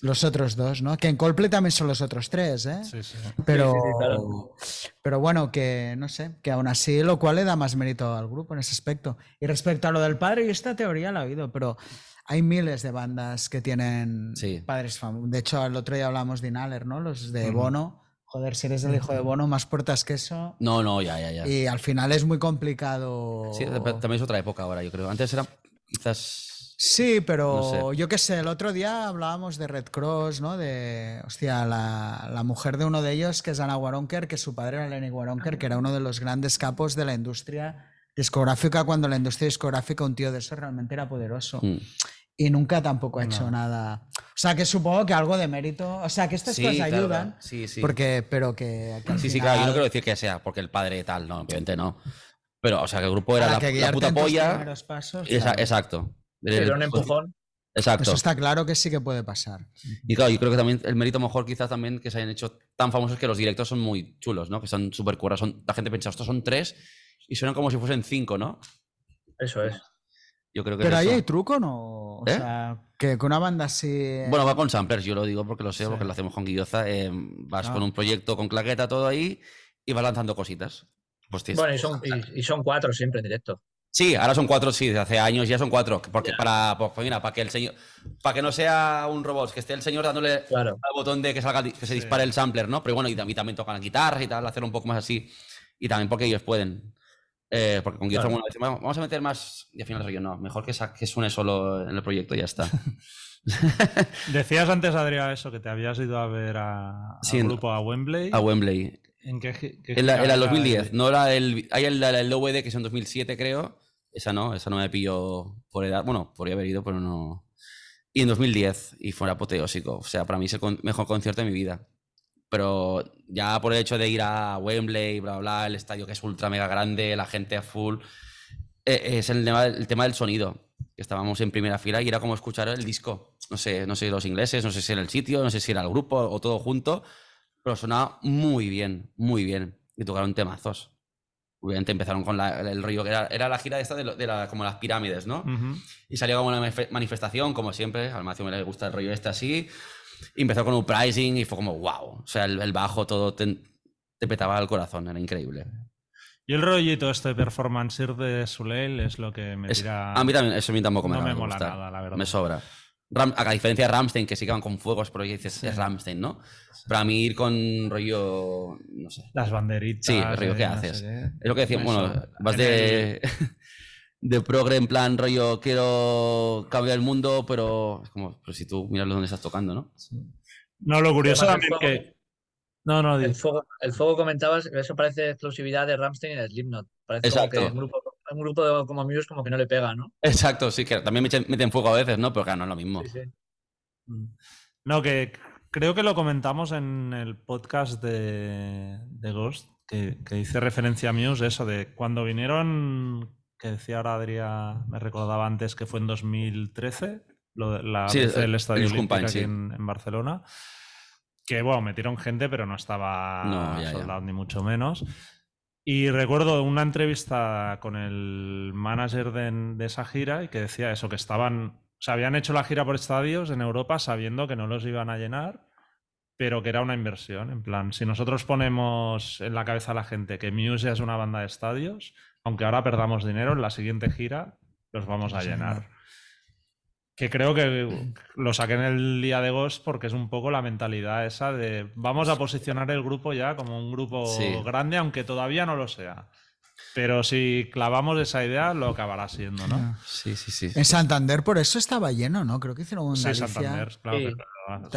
los otros dos, ¿no? Que en Coldplay también son los otros tres, ¿eh? Sí, sí. Pero, sí, sí, claro. pero bueno, que no sé, que aún así, lo cual le da más mérito al grupo en ese aspecto. Y respecto a lo del padre, y esta teoría la he oído, pero hay miles de bandas que tienen Sí. padres famosos. De hecho, el otro día hablamos de Inhaler, ¿no? Los de Ujú. Bono. Joder, si eres el hijo de Bono, más puertas que eso. No, no, ya, ya, ya. Y al final es muy complicado. Sí, también es otra época ahora, yo creo. Antes era quizás. Sí, pero No sé. yo qué sé, el otro día hablábamos de Red Cross, ¿no? De, hostia, la, la mujer de uno de ellos, que es Anna Waronker, que su padre era Lenny Waronker, que era uno de los grandes capos de la industria discográfica, cuando la industria discográfica, un tío de eso realmente era poderoso. Mm. Y nunca tampoco ha hecho No. nada. O sea, que supongo que algo de mérito, o sea, que estas Sí, cosas claro, ayudan, claro. Sí, sí. porque, pero que, que Sí, sí, claro. Yo no quiero decir que sea porque el padre tal, no, obviamente no. Pero, o sea, que el grupo era la, que la guiarte puta polla. pasos, Esa- claro. Exacto. Era un El- empujón. Exacto. Eso está claro que sí que puede pasar. Y claro, yo creo que también el mérito mejor quizás también que se hayan hecho tan famosos que los directos son muy chulos, ¿no? Que son súper currados. Son, la gente piensa, estos son tres y suenan como si fuesen cinco, ¿no? Eso es. Yo creo que Pero es ahí eso. hay truco, ¿no? O ¿Eh? sea, que, que una banda así. Bueno, va con samplers, yo lo digo porque lo sé, Sí. porque lo hacemos con Guilloza. eh, vas Ah. con un proyecto con claqueta, todo ahí, y vas lanzando cositas. Pues, tío, Bueno, y son, y, y son cuatro siempre en directo. Sí, ahora son cuatro, sí, desde hace años ya son cuatro. Porque para, pues, mira, para que el señor, para que no sea un robot, que esté el señor dándole Claro. al botón de que salga, que se dispare el sampler, ¿no? Pero bueno, y también, también tocan la guitarra y tal, hacerlo un poco más así. Y también porque ellos pueden. Eh, porque con Guilloza Claro. vez vamos a meter más. Y al final yo, no, mejor que, que suene solo en el proyecto y ya está. Decías antes, Adrián, eso, que te habías ido a ver a, Sí, al grupo a Wembley. A Wembley. ¿En qué, qué En la, gira en la era 2010, el- no era el. Hay el, el OVD que es en 2007, creo. Esa no, esa no me pilló por edad. Bueno, podría haber ido, pero no. Y en 2010, y fue apoteósico. O sea, para mí es el con- mejor concierto de mi vida. Pero ya por el hecho de ir a Wembley, bla, bla, el estadio que es ultra mega grande, la gente a full. eh, es el tema, el tema del sonido. Estábamos en primera fila y era como escuchar el disco. No sé, no sé los ingleses, no sé si era el sitio, no sé si era el grupo o todo junto. Pero sonaba muy bien, muy bien. Y tocaron temazos. Obviamente empezaron con la- el rollo que era, era la gira esta de, lo- de la- como las pirámides, ¿no? Y salió como una manif- manifestación, como siempre. Al Macio me le gusta el rollo este así. Y empezó con un pricing y fue como wow. O sea, el, el bajo todo te, te petaba el corazón, era increíble. Y el rollito este de performance de Suleil es lo que me Es- tira. a mí también, eso a mí tampoco me, no me de mola gustar. nada, la verdad. Me sobra. Ram- a diferencia de Ramstein, que sí que van con fuegos, pero dices, es Ramstein, ¿no? Pero a mí ir con rollo, no sé. Las banderitas. Sí, el rollo eh, que no sé haces. qué. Es lo que decía, Me bueno, vas de, de progre en plan rollo, quiero cambiar el mundo, pero es como, pero si tú miras dónde estás tocando, ¿no? No, lo curioso también fuego- que. No, no, El fuego, el fuego comentabas, eso parece exclusividad de Ramstein y de Slipknot. Parece como Exacto. que un grupo, un grupo de- como Muse como que no le pega, ¿no? Exacto, sí, que también meten, meten fuego a veces, ¿no? Pero claro, no es lo mismo. Sí, sí. No, que creo que lo comentamos en el podcast de, de Ghost, que, que dice referencia a Muse, eso de cuando vinieron, que decía ahora Adrián, me recordaba antes que fue en 2013, lo de- la Sí, el- del Estadio el Olímpico sí. en, en Barcelona, que bueno, metieron gente, pero no estaba No, ya, ya. soldado ni mucho menos. Y recuerdo una entrevista con el manager de, de esa gira y que decía eso, que estaban, o sea, habían hecho la gira por estadios en Europa sabiendo que no los iban a llenar, pero que era una inversión. En plan, si nosotros ponemos en la cabeza a la gente que Muse ya es una banda de estadios, aunque ahora perdamos dinero, en la siguiente gira los vamos a llenar. llenar. Que creo que lo saqué en el día de Ghost porque es un poco la mentalidad esa de vamos a posicionar el grupo ya como un grupo Sí. grande, aunque todavía no lo sea. Pero si clavamos esa idea, lo acabará siendo, ¿no? Sí, sí, sí. En Santander por eso estaba lleno, ¿no? Creo que hicieron un Sí, Galicia. Santander, claro. Sí. pero-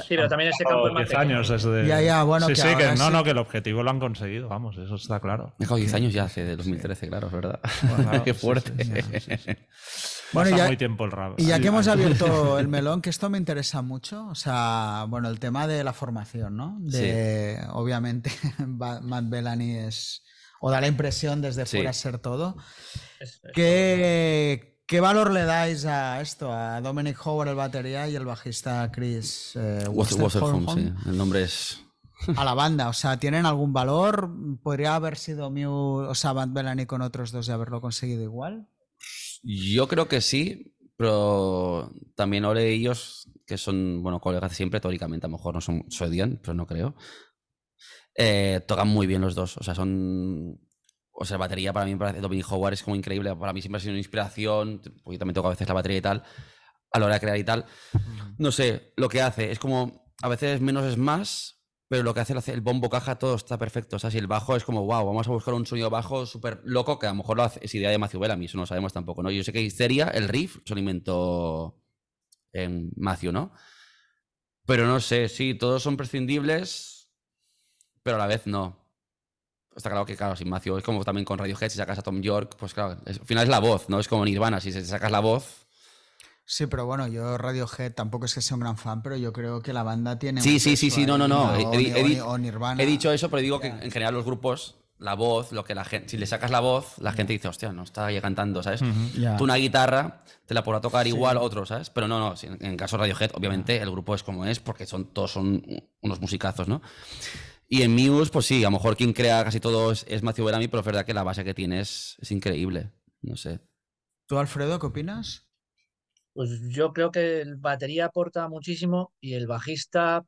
Sí, pero también ese campo es más 10 pequeño. años desde... Ya, ya, bueno, sí, que sí, que no, sí. no, que el objetivo lo han conseguido, vamos, eso está claro. Me cago 10 años ya hace, de 2013, claro, es verdad. claro, Qué fuerte. sí, sí, sí, Bueno, Pasa ya- muy tiempo el rabo. Y ya que hemos abierto el melón, que esto me interesa mucho, o sea, bueno, el tema de la formación, ¿no? De, obviamente, Matt Bellany es, o da la impresión desde Sí. fuera ser todo. Es- es- ¿Qué, qué valor le dais a esto, a Dominic Howard, el batería, y el bajista Chris eh, sí. El nombre es. a la banda. O sea, ¿tienen algún valor? ¿Podría haber sido Mew, o sea, Bad Bellamy con otros dos y haberlo conseguido igual? Yo creo que sí, pero también Ole y ellos, que son, bueno, colegas de siempre, teóricamente, a lo mejor no son, se odian, pero no creo. Eh, tocan muy bien los dos, o sea, son... O sea, la batería para mí, me parece, Dominic Howard es como increíble, para mí siempre ha sido una inspiración, porque yo también toco a veces la batería y tal, a la hora de crear y tal. No sé, lo que hace es como, a veces menos es más, pero lo que hace el, bombo caja todo está perfecto. O sea, si el bajo es como, wow, vamos a buscar un sonido bajo súper loco, que a lo mejor lo hace, es idea de Matthew Bellamy, eso no lo sabemos tampoco, ¿no? Yo sé que Histeria, el riff, se lo inventó en Matthew, ¿no? Pero no sé, sí, todos son prescindibles, pero a la vez no. Está claro que, claro, sin Matthew, es como también con Radiohead, si sacas a Tom York, pues claro, es- al final es la voz, ¿no? Es como Nirvana, si se- sacas la voz, Sí, pero bueno, yo Radiohead tampoco es que sea un gran fan, pero yo creo que la banda tiene. Sí, sí, sí, sí, no, ahí, no, no. O, He- he- o- Nirvana. He dicho eso, pero digo que Ya. en general los grupos, la voz, lo que la gente, si le sacas la voz, la gente dice, hostia, no está ya cantando, ¿sabes? Ya. Tú una guitarra te la podrá tocar igual otro, ¿sabes? Pero no, no, en, en caso de Radiohead, obviamente el grupo es como es, porque son todos son unos musicazos, ¿no? Y en Muse, pues sí, a lo mejor quien crea casi todo es, es Matthew Bellamy, pero es verdad que la base que tiene es, es increíble. No sé. ¿Tú, Alfredo, qué opinas? Pues yo creo que el batería aporta muchísimo y el bajista,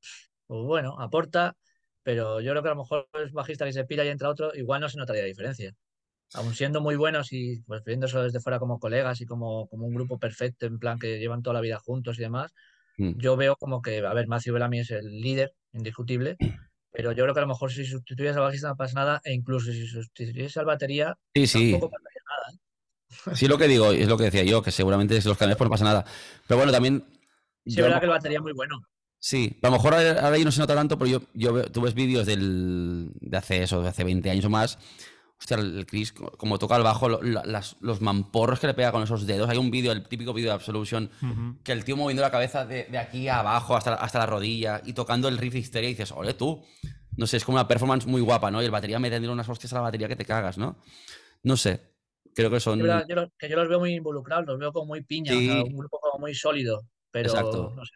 pues bueno, aporta, pero yo creo que a lo mejor el bajista que se pira y entra otro, igual no se notaría diferencia. Aun siendo muy buenos y pues viéndose desde fuera como colegas y como, como un grupo perfecto, en plan que llevan toda la vida juntos y demás, Mm. yo veo como que, a ver, Matthew Bellamy es el líder, indiscutible, pero yo creo que a lo mejor si sustituyes al bajista no pasa nada, e incluso si sustituyes al batería, Sí, sí. tampoco pasaría nada. ¿eh? Sí, lo que digo, es lo que decía yo, que seguramente si los cambios pues no pasa nada. Pero bueno, también. Sí, yo es lo verdad que el batería es muy bueno. Sí, a lo mejor ahora ahora ahí no se nota tanto, pero yo, yo tú ves vídeos del, de hace eso, de hace 20 años o más. Hostia, el el Chris, co- como toca el bajo, lo- la- las- los mamporros que le pega con esos dedos. Hay un vídeo, el típico vídeo de Absolution, que el tío moviendo la cabeza de, de aquí a abajo hasta, la- hasta la rodilla y tocando el riff de histeria y dices, ole tú. No sé, es como una performance muy guapa, ¿no? Y el batería metiendo unas hostias a la batería que te cagas, ¿no? No sé. Creo que son. Yo los, que yo los veo muy involucrados, los veo como muy piña, o sea, Sí. un grupo como muy sólido, pero Exacto. no sé.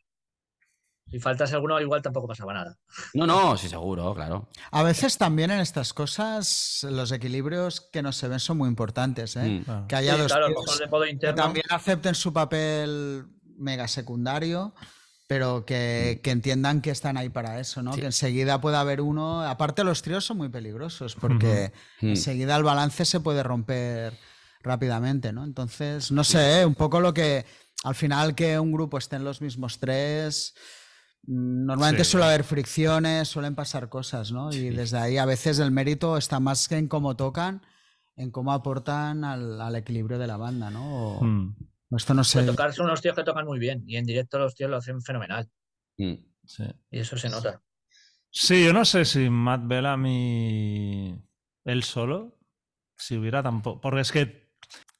Si faltase alguno, igual tampoco pasaba nada. No, no, sí, seguro, claro. A veces también en estas cosas los equilibrios que no se ven son muy importantes, ¿eh? Mm. Claro. Que haya Sí, dos claro, a lo tíos mejor de modo que también acepten su papel mega secundario, pero que, que entiendan que están ahí para eso, ¿no? Sí. Que enseguida puede haber uno. Aparte, los tríos son muy peligrosos porque Mm. enseguida el balance se puede romper rápidamente, ¿no? Entonces, no sé, ¿eh? un poco lo que al final que un grupo esté en los mismos tres. Normalmente Sí. suele haber fricciones, suelen pasar cosas, ¿no? Y desde ahí a veces el mérito está más que en cómo tocan, en cómo aportan al, al equilibrio de la banda, ¿no? O- Mm, esto no sé. Pues tocar son unos tíos que tocan muy bien y en directo los tíos lo hacen fenomenal Mm. sí. y eso se nota. Sí, yo no sé si Matt Bellamy él solo, si hubiera tampoco. Porque es que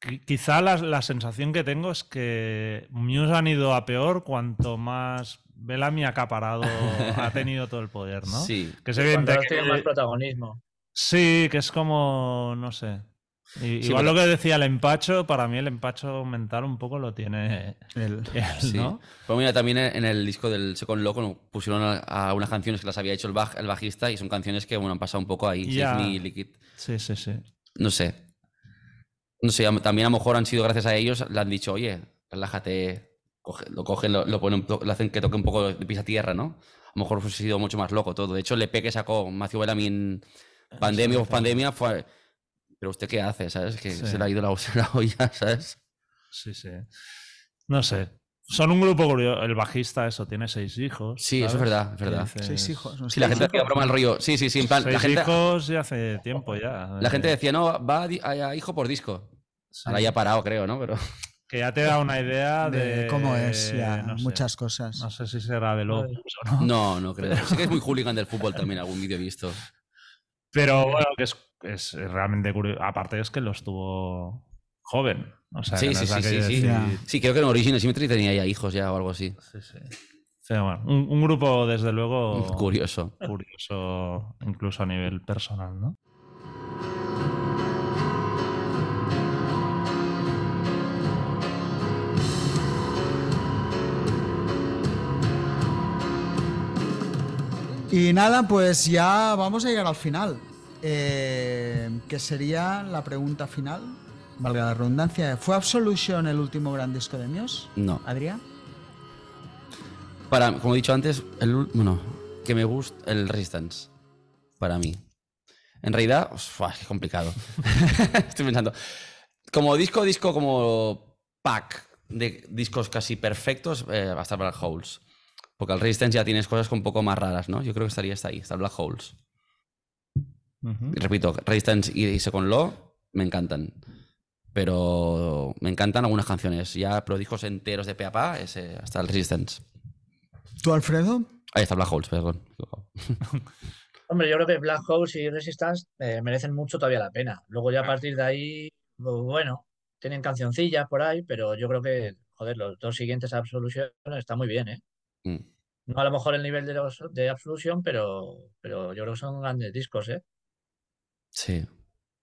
qui- quizá la, la sensación que tengo es que Muse han ido a peor cuanto más Bellamy ha acaparado, ha tenido todo el poder, ¿no? Sí. Que es Cuando evidente ahora tienen más que. protagonismo. Sí, que es como. No sé. Sí, igual pero- lo que decía el empacho, para mí el empacho mental un poco lo tiene él, Sí. ¿no? Pues mira, también en el disco del Second Loco pusieron a, a unas canciones que las había hecho el, baj- el bajista y son canciones que bueno, han pasado un poco ahí. Ya. Save Me, Liquid. Sí, sí, sí. No sé. No sé, am- también a lo mejor han sido gracias a ellos, le han dicho, oye, relájate, coge- lo cogen, lo, lo ponen, lo hacen que toque un poco de pisa tierra, ¿no? A lo mejor hubiese sido mucho más loco todo. De hecho, el EP que sacó Matthew Bellamy en pandemia o pandemia fue. Pero usted qué hace, ¿sabes? Que Sí. se le ha ido la, ha olla, ¿sabes? Sí, sí. No sé. Son un grupo curioso. El bajista, eso, tiene seis hijos. Sí, eso es verdad, es verdad. dices- Seis hijos. ¿no? Sí, la gente hacía broma al rollo. Sí, sí, sí, en plan, Seis la gente, hijos ya hace tiempo ya. la gente Eh, decía, no, va a, di- a- a hijo por disco. sí. Ahora ya ha parado, creo, ¿no? Pero Que ya te da una idea de, de cómo es ya no sé. muchas cosas. No sé si será de locos o no. no, no creo. Sí que es muy hooligan del fútbol también, algún vídeo he visto. Pero bueno, que es, es realmente curioso. Aparte es que lo estuvo joven. O sea, Sí, que no sí, sí, sí, sí. creo que en Original Symmetry tenía ya hijos ya o algo así. Sí, sí. Pero bueno, un, un grupo desde luego Curioso. curioso, incluso a nivel personal, ¿no? Y nada, pues ya vamos a llegar al final. Eh, que sería la pregunta final, valga la redundancia. ¿Fue Absolution el último gran disco de Muse? No. Adrián. Para, como he dicho antes, el, ul- bueno, que me gusta el Resistance. Para mí. En realidad, uf, qué complicado. Estoy pensando. Como disco, disco, como pack de discos casi perfectos, eh, va a estar Black Holes. Porque el Resistance ya tienes cosas un poco más raras, ¿no? Yo creo que estaría hasta ahí, está el Black Holes. Y repito, Resistance y, Second Law me encantan. Pero me encantan algunas canciones. Ya, pero discos enteros de pe a pa, ese, hasta el Resistance. ¿Tú, Alfredo? Ahí está Black Holes, perdón. Hombre, yo creo que Black Holes y Resistance eh, merecen mucho todavía la pena. Luego ya a partir de ahí, pues, bueno, tienen cancioncillas por ahí, pero yo creo que, joder, los dos siguientes Absolution están muy bien, ¿eh? Mm. No a lo mejor el nivel de los de Absolution, pero, pero yo creo que son grandes discos, ¿eh? Sí.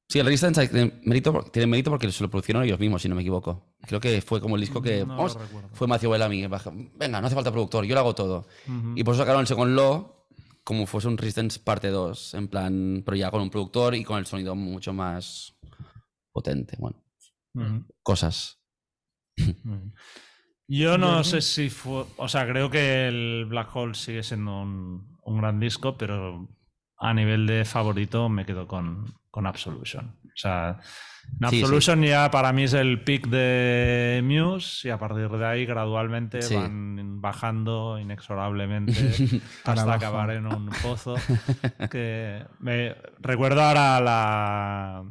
Sí, el Resistance tiene mérito, tiene mérito porque se lo produjeron ellos mismos, si no me equivoco. Creo que fue como el disco que. No vamos, fue Matthew Bellamy. Venga, no hace falta productor, yo lo hago todo. Y por eso sacaron el Second Law como fuese un Resistance parte 2, en plan, pero ya con un productor y con el sonido mucho más potente. Bueno, cosas. Yo no sé si fue. O sea, creo que el Black Hole sigue siendo un, un gran disco, pero a nivel de favorito me quedo con, con Absolution. O sea, en Sí, sí. Absolution ya para mí es el pick de Muse y a partir de ahí gradualmente Sí. van bajando inexorablemente hasta acabar en un pozo. que me recuerdo ahora la,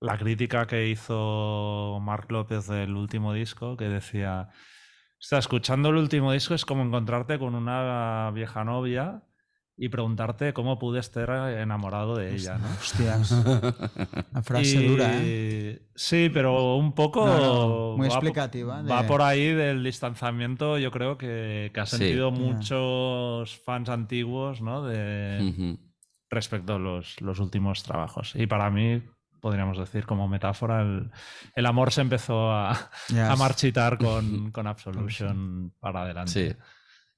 la crítica que hizo Mark López del último disco, que decía, está escuchando el último disco es como encontrarte con una vieja novia y preguntarte cómo pude estar enamorado de ella, ¿no? Hostias. Una frase Y- dura, ¿eh? Sí, pero un poco No, no, muy va explicativa de- Va por ahí del distanciamiento, yo creo que, que ha sentido muchos fans antiguos, ¿no? De, respecto a los, los últimos trabajos. Y para mí, podríamos decir, como metáfora, el, el amor se empezó a, Ya a marchitar con, con Absolution para adelante. Sí.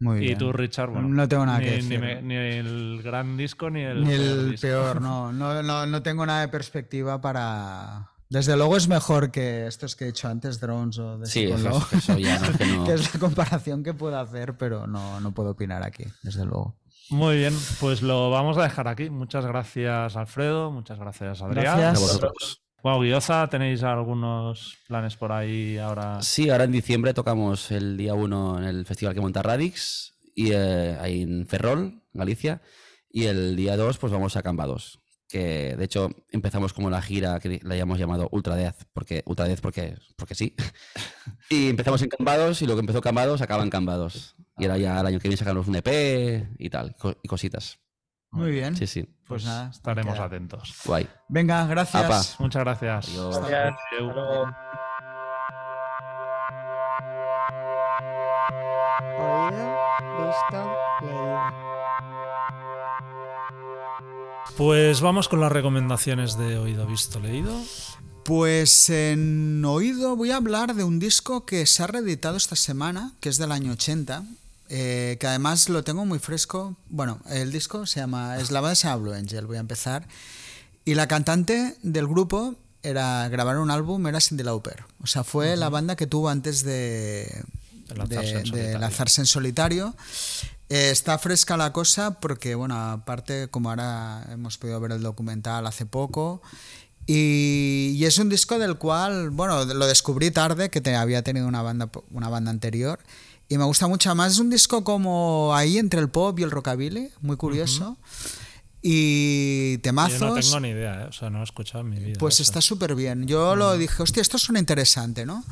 Muy Y bien. tú, Richard, bueno, No tengo nada ni, que ni decir. me- ni el gran disco ni el, Ni peor el disco. peor, no. No, no. no tengo nada de perspectiva para. Desde luego es mejor que estos que he hecho antes, Drones o de Sí, eso, eso ya no, que no- que es la comparación que puedo hacer, pero no, no puedo opinar aquí, desde luego. Muy bien, pues lo vamos a dejar aquí. Muchas gracias, Alfredo. Muchas gracias, Adrián. Gracias. A vosotros. Wow, Guioza, ¿tenéis algunos planes por ahí ahora? Sí, ahora en diciembre tocamos el día 1 en el festival que monta Radix, y, eh, ahí en Ferrol, Galicia, y el día 2 pues vamos a Cambados, que de hecho empezamos como la gira que la hayamos llamado Ultra Death, porque, Ultra Death porque, porque sí. y empezamos en Cambados y lo que empezó Cambados acaba en Cambados. Y ahora ya el año que viene sacamos un EP y tal, y cositas. Muy bien. Sí, sí, Pues nada, estaremos queda. atentos. guay. Venga, gracias. Apa. Muchas gracias. Adiós. Gracias. Leído. Pues vamos con las recomendaciones de Oído Visto Leído. Pues en oído voy a hablar de un disco que se ha reeditado esta semana, que es del año 80, eh, que además lo tengo muy fresco. Bueno, el disco se llama Eslava de Blue Angel, voy a empezar. Y la cantante del grupo era grabar un álbum, era Cindy Lauper. O sea, fue la banda que tuvo antes de, De lanzarse en de solitario. lanzarse en solitario. Eh, está fresca la cosa porque, bueno, aparte, como ahora hemos podido ver el documental hace poco, y, y es un disco del cual, bueno, lo descubrí tarde, que te, había tenido una banda, una banda anterior, y me gusta mucho más. Es un disco como ahí entre el pop y el rockabilly, muy curioso. Y temazos. Yo no tengo ni idea, ¿eh? o sea, no lo he escuchado en mi vida. Pues eso. está súper bien. Yo lo dije, hostia, esto suena interesante, ¿no?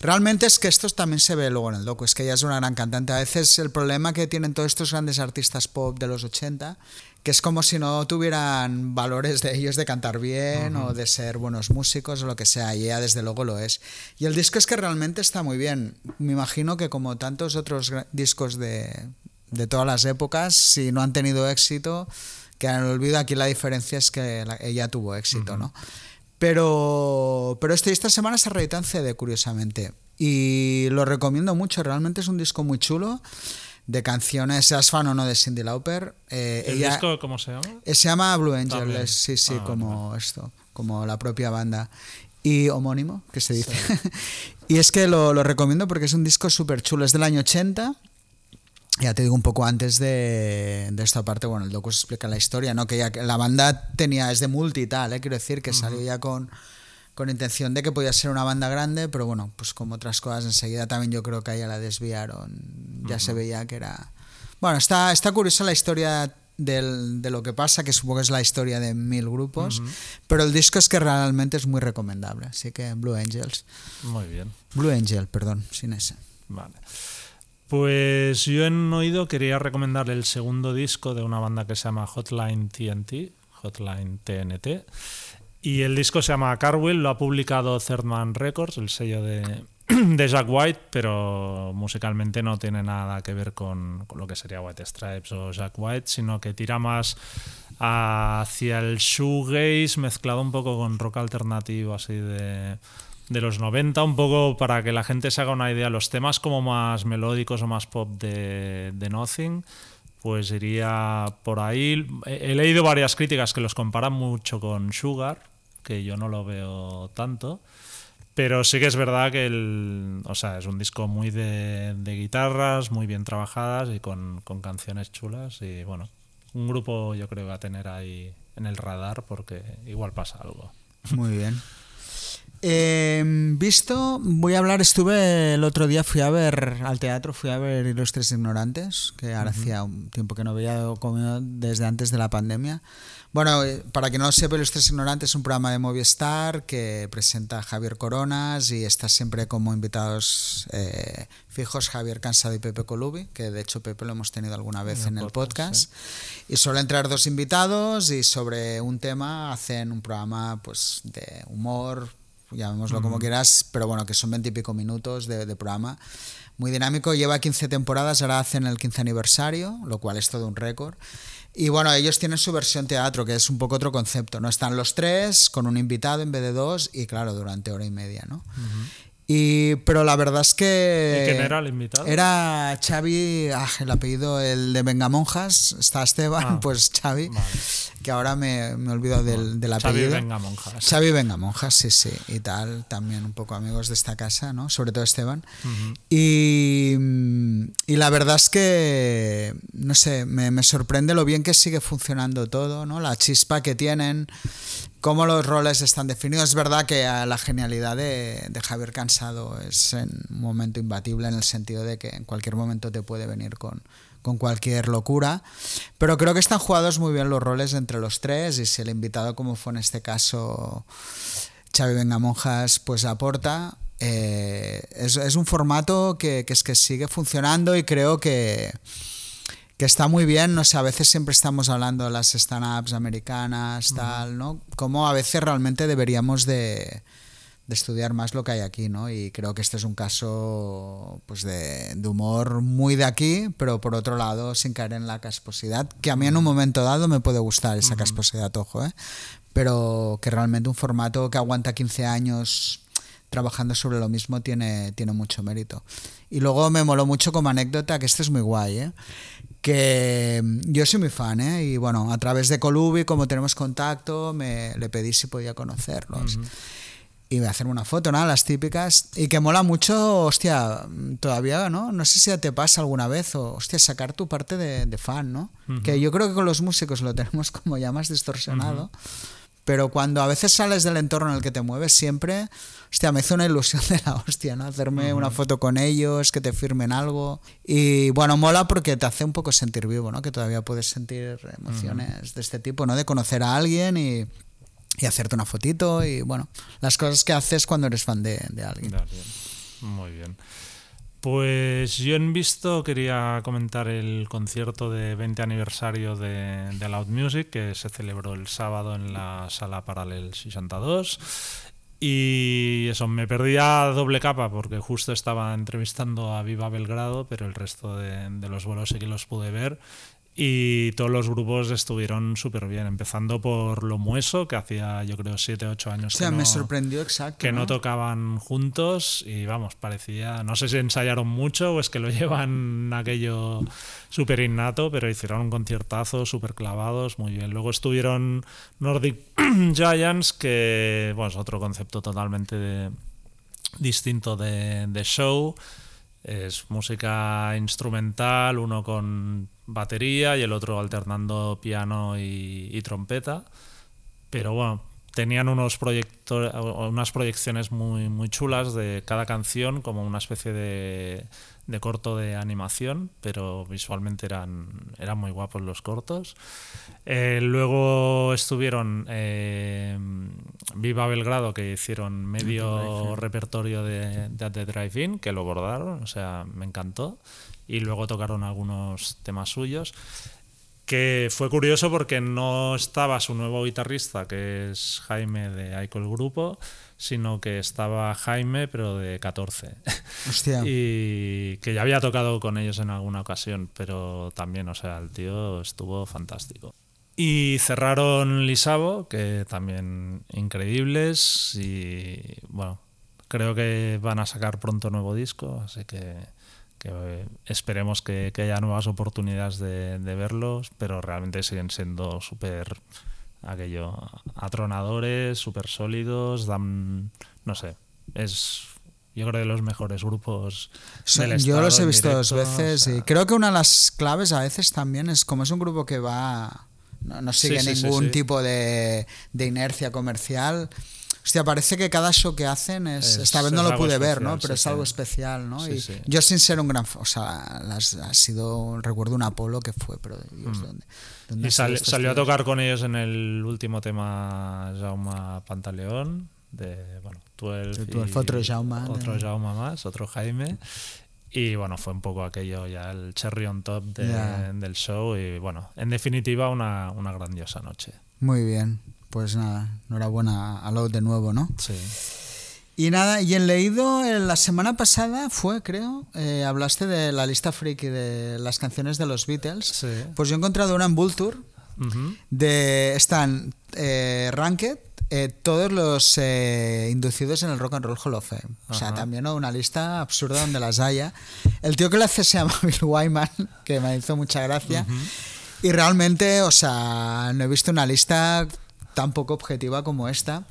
Realmente es que esto también se ve luego en el docu, es que ella es una gran cantante. A veces el problema que tienen todos estos grandes artistas pop de los 80, que es como si no tuvieran valores de ellos de cantar bien o de ser buenos músicos o lo que sea, y ella desde luego lo es. Y el disco es que realmente está muy bien. Me imagino que como tantos otros discos de, de todas las épocas, si no han tenido éxito, que en el olvido aquí la diferencia es que la- ella tuvo éxito, ¿no? Pero, pero este, esta semana se reedita en CD, curiosamente. Y lo recomiendo mucho, realmente es un disco muy chulo. de canciones, seas fan o no de Cindy Lauper. eh, ¿El ella, disco cómo se llama? eh, se llama Blue Angel, es- sí, sí, Ah, como esto, como la propia banda. Y homónimo, que se dice. y es que lo, lo recomiendo porque es un disco súper chulo, es del año 80. Ya te digo un poco antes de, de esta parte, bueno, el docu se explica la historia, ¿no? Que ya la banda tenía, es de multi y tal, ¿eh? quiero decir, que salió ya con, con intención de que podía ser una banda grande, pero bueno, pues como otras cosas enseguida también yo creo que a ella la desviaron, ya se veía que era... Bueno, está, está curiosa la historia del- de lo que pasa, que supongo que es la historia de mil grupos, pero el disco es que realmente es muy recomendable, así que Blue Angels, Muy bien. Blue Angel, perdón, sin ese. Vale. Pues yo en oído quería recomendar el segundo disco de una banda que se llama Hotline TNT, Hotline TNT. Y el disco se llama Carwheel, lo ha publicado Third Man Records, el sello de, de Jack White, pero musicalmente no tiene nada que ver con, con lo que sería White Stripes o Jack White, sino que tira más hacia el shoegaze mezclado un poco con rock alternativo así de, de los 90, un poco para que la gente se haga una idea, los temas como más melódicos o más pop de, Nothing, pues iría por ahí. He, leído varias críticas que los comparan mucho con Sugar, que yo no lo veo tanto. Pero sí que es verdad que el, o sea, es un disco muy de, de guitarras, muy bien trabajadas y con, con canciones chulas. Y bueno, un grupo yo creo que va a tener ahí en el radar porque igual pasa algo. Muy bien. Eh, visto, voy a hablar, estuve el otro día, fui a ver al teatro, fui a ver Ilustres Ignorantes, que ahora hacía un tiempo que no veía como desde antes de la pandemia. Bueno, eh, para quien no lo sepa, Ilustres Ignorantes es un programa de Movistar que presenta Javier Coronas y está siempre como invitados eh, fijos Javier Cansado y Pepe Colubi, que de hecho Pepe lo hemos tenido alguna vez en el podcast. Y suelen entrar dos invitados y sobre un tema hacen un programa pues de humor, llamémoslo como quieras, pero bueno, que son veintipico minutos de, de programa. Muy dinámico, lleva 15 temporadas, ahora hacen el 15 aniversario, lo cual es todo un récord. Y bueno, ellos tienen su versión teatro, que es un poco otro concepto, ¿no? Están los tres con un invitado en vez de dos y claro, durante hora y media, ¿no? Y, pero la verdad es que... ¿Y quién era el invitado? Era Xavi, ah, el apellido, el de Vengamonjas, está Esteban, Ah, pues Xavi, vale. Que ahora me, me olvido del, del Xavi apellido. Vengamonjas. Xavi Vengamonjas, sí, sí, y tal, también un poco amigos de esta casa, ¿no? Sobre todo Esteban. y, y la verdad es que, no sé, me, me sorprende lo bien que sigue funcionando todo, ¿no? La chispa que tienen, cómo los roles están definidos. Es verdad que a la genialidad de, de Javier Cansado es en un momento imbatible en el sentido de que en cualquier momento te puede venir con, con cualquier locura, pero creo que están jugados muy bien los roles entre los tres y si el invitado, como fue en este caso Xavi Vengamonjas, pues aporta. eh, es, es un formato que, que es que sigue funcionando y creo que, que está muy bien, no sé, a veces siempre estamos hablando de las stand-ups americanas, tal, ¿no? Como a veces realmente deberíamos de, de estudiar más lo que hay aquí, ¿no? Y creo que este es un caso pues de, de humor muy de aquí, pero por otro lado sin caer en la casposidad, que a mí en un momento dado me puede gustar esa casposidad, ojo, ¿eh? Pero que realmente un formato que aguanta 15 años trabajando sobre lo mismo tiene, tiene mucho mérito. Y luego me moló mucho como anécdota, que este es muy guay, ¿eh? que mm, yo soy muy fan, ¿eh? y bueno, a través de Colubi, como tenemos contacto, me, le pedí si podía conocerlos. Y me hacer una foto, ¿no? Las típicas. Y que mola mucho, hostia, todavía, ¿no? No sé si ya te pasa alguna vez, o, hostia, sacar tu parte de, de fan, ¿no? Que yo creo que con los músicos lo tenemos como ya más distorsionado. Pero cuando a veces sales del entorno en el que te mueves, siempre, hostia, me hizo una ilusión de la hostia, ¿no? Hacerme una foto con ellos, que te firmen algo. Y bueno, mola porque te hace un poco sentir vivo, ¿no? Que todavía puedes sentir emociones de este tipo, ¿no? De conocer a alguien y, y hacerte una fotito y bueno, las cosas que haces cuando eres fan de, de alguien. Muy bien. Pues yo en visto quería comentar el concierto de 20 aniversario de, de Loud Music que se celebró el sábado en la sala Paralel 62. Y eso, me perdí a doble capa porque justo estaba entrevistando a Viva Belgrado, pero el resto de, de los vuelos sí que los pude ver. Y todos los grupos estuvieron súper bien, empezando por Lo Mueso, que hacía yo creo 7, 8 años O sea, que, me no, sorprendió exacto. que no tocaban juntos y vamos, parecía, no sé si ensayaron mucho o es que lo llevan aquello súper innato, pero hicieron un conciertazo súper clavados, muy bien. Luego estuvieron Nordic Giants, que bueno, es otro concepto totalmente de- distinto de, de show. Es música instrumental, uno con batería y el otro alternando piano y, y trompeta. Pero bueno, tenían unos unas proyecciones muy, muy chulas de cada canción, como una especie de, de corto de animación, pero visualmente eran, eran muy guapos los cortos. Eh, luego estuvieron eh, Viva Belgrado, que hicieron medio repertorio de, de At the Drive-In, que lo bordaron, o sea, me encantó. Y luego tocaron algunos temas suyos que fue curioso porque no estaba su nuevo guitarrista, que es Jaime de Aiko el Grupo, sino que estaba Jaime, pero de 14. Hostia. y que ya había tocado con ellos en alguna ocasión, pero también, o sea, el tío estuvo fantástico. Y cerraron Lisabo, que también increíbles, y bueno, creo que van a sacar pronto nuevo disco, así que, que, esperemos que, que haya nuevas oportunidades de, de verlos, pero realmente siguen siendo súper aquello atronadores, súper sólidos, dan, no sé, es yo creo de los mejores grupos del yo los he visto dos veces o sea, y creo que una de las claves a veces también es como es un grupo que va no, no sigue Sí, sí, sí, ningún sí. tipo de, de inercia comercial Hostia, parece que cada show que hacen es, Es- esta vez es no lo pude ver, ¿no? Pero sí, es sí. algo especial, ¿no? Sí, y sí. yo sin ser un gran, o sea, las- ha sido recuerdo un Apolo que fue, pero Dios, ¿dónde, dónde Mm. Y sal- salió a tocar con ellos en el último tema Jaume Pantaleón, de, bueno, 12 De 12, y otro Jaume, Otro Jaume más, otro Jaime. Y bueno, fue un poco aquello ya el cherry on top de- del show y bueno, en definitiva una, una grandiosa noche. Muy bien, pues nada, enhorabuena a Loud de nuevo, ¿no? Sí. Y nada, y en leído eh, la semana pasada fue, creo, eh, hablaste de la lista friki de las canciones de los Beatles. Sí. Pues yo he encontrado una en Vulture Ujú. de están eh, Ranked, eh, todos los eh, inducidos en el Rock and Roll Hall of Fame. O sea, Ajá. también ¿no? una lista absurda donde las haya. El tío que la hace se llama Bill Wyman, que me hizo mucha gracia. Y realmente, o sea, no he visto una lista tan poco objetiva como esta.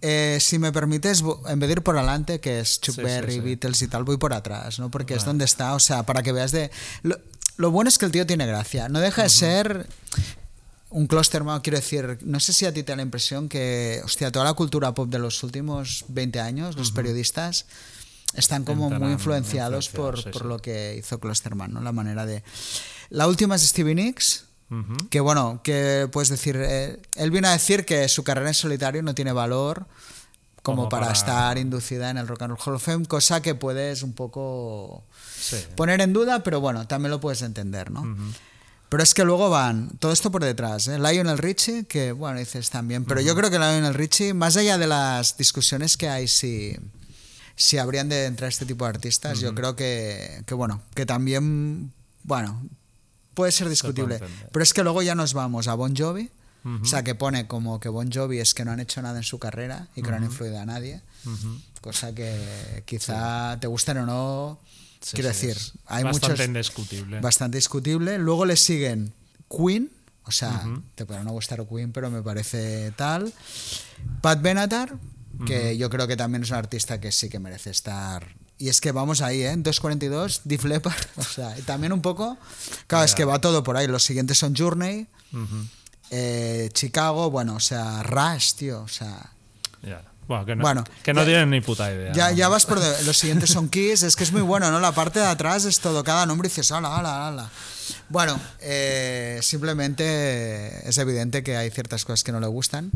Eh, si me permites, en vez de ir por adelante, que es Chuck Sí, Berry, sí. Beatles y tal, voy por atrás, ¿no? Porque es donde está, o sea, para que veas de... Lo, lo bueno es que el tío tiene gracia. No deja de ser un Klosterman, quiero decir, no sé si a ti te da la impresión que, hostia, toda la cultura pop de los últimos 20 años, los periodistas, están como muy influenciados por, lo que hizo Klosterman, ¿no? La manera de... La última es Stevie Nicks, Que bueno, que puedes decir, eh, él viene a decir que su carrera en solitario no tiene valor como, Como para, para- estar inducida en el Rock and Roll Hall of Fame, cosa que puedes un poco Sí. poner en duda, pero bueno, también lo puedes entender, ¿no? Pero es que luego van, todo esto por detrás, ¿eh? Lionel Richie, que bueno, dices también, pero yo creo que Lionel Richie, más allá de las discusiones que hay si, si habrían de entrar este tipo de artistas, yo creo que, que bueno, que también, bueno, puede ser discutible. Pero es que luego ya nos vamos a Bon Jovi, o sea, que pone como que Bon Jovi es que no han hecho nada en su carrera y que no han influido a nadie, cosa que quizá te gusten o no, Sí, quiero sí, decir, hay bastante muchos indiscutible. bastante discutible. Luego le siguen Queen, o sea, te podrá no gustar Queen, pero me parece tal. Pat Benatar, que yo creo que también es un artista que sí que merece estar. Y es que vamos ahí, ¿eh? 2.42, Def Leppard, o sea, también un poco. Claro, es que va todo por ahí. Los siguientes son Journey, eh, Chicago, bueno, o sea, Rush, tío, o sea. Ya. Bueno, que no, Bueno, que no ya- tienen ni puta idea. Ya, ¿no? ya vas por. de- los siguientes son Kiss, es que es muy bueno, ¿no? La parte de atrás es todo, cada nombre dices, ala, ala, ala. Bueno, eh, simplemente es evidente que hay ciertas cosas que no le gustan,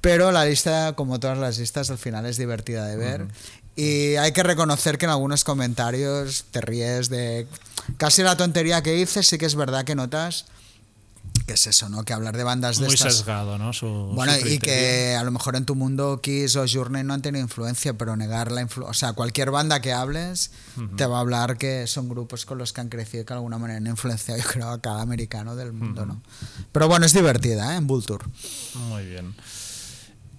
pero la lista, como todas las listas, al final es divertida de ver. Y hay que reconocer que en algunos comentarios te ríes de casi la tontería que dices, sí que es verdad que notas que es eso, ¿no? Que hablar de bandas de Muy estas... sesgado, ¿no? Su, Bueno, su y que a lo mejor en tu mundo Kiss o Journey no han tenido influencia, pero negar la influencia. O sea, cualquier banda que hables te va a hablar que son grupos con los que han crecido y que de alguna manera han influenciado, yo creo, a cada americano del mundo, ¿no? Pero bueno, es divertida, ¿eh? En Vulture. Muy bien.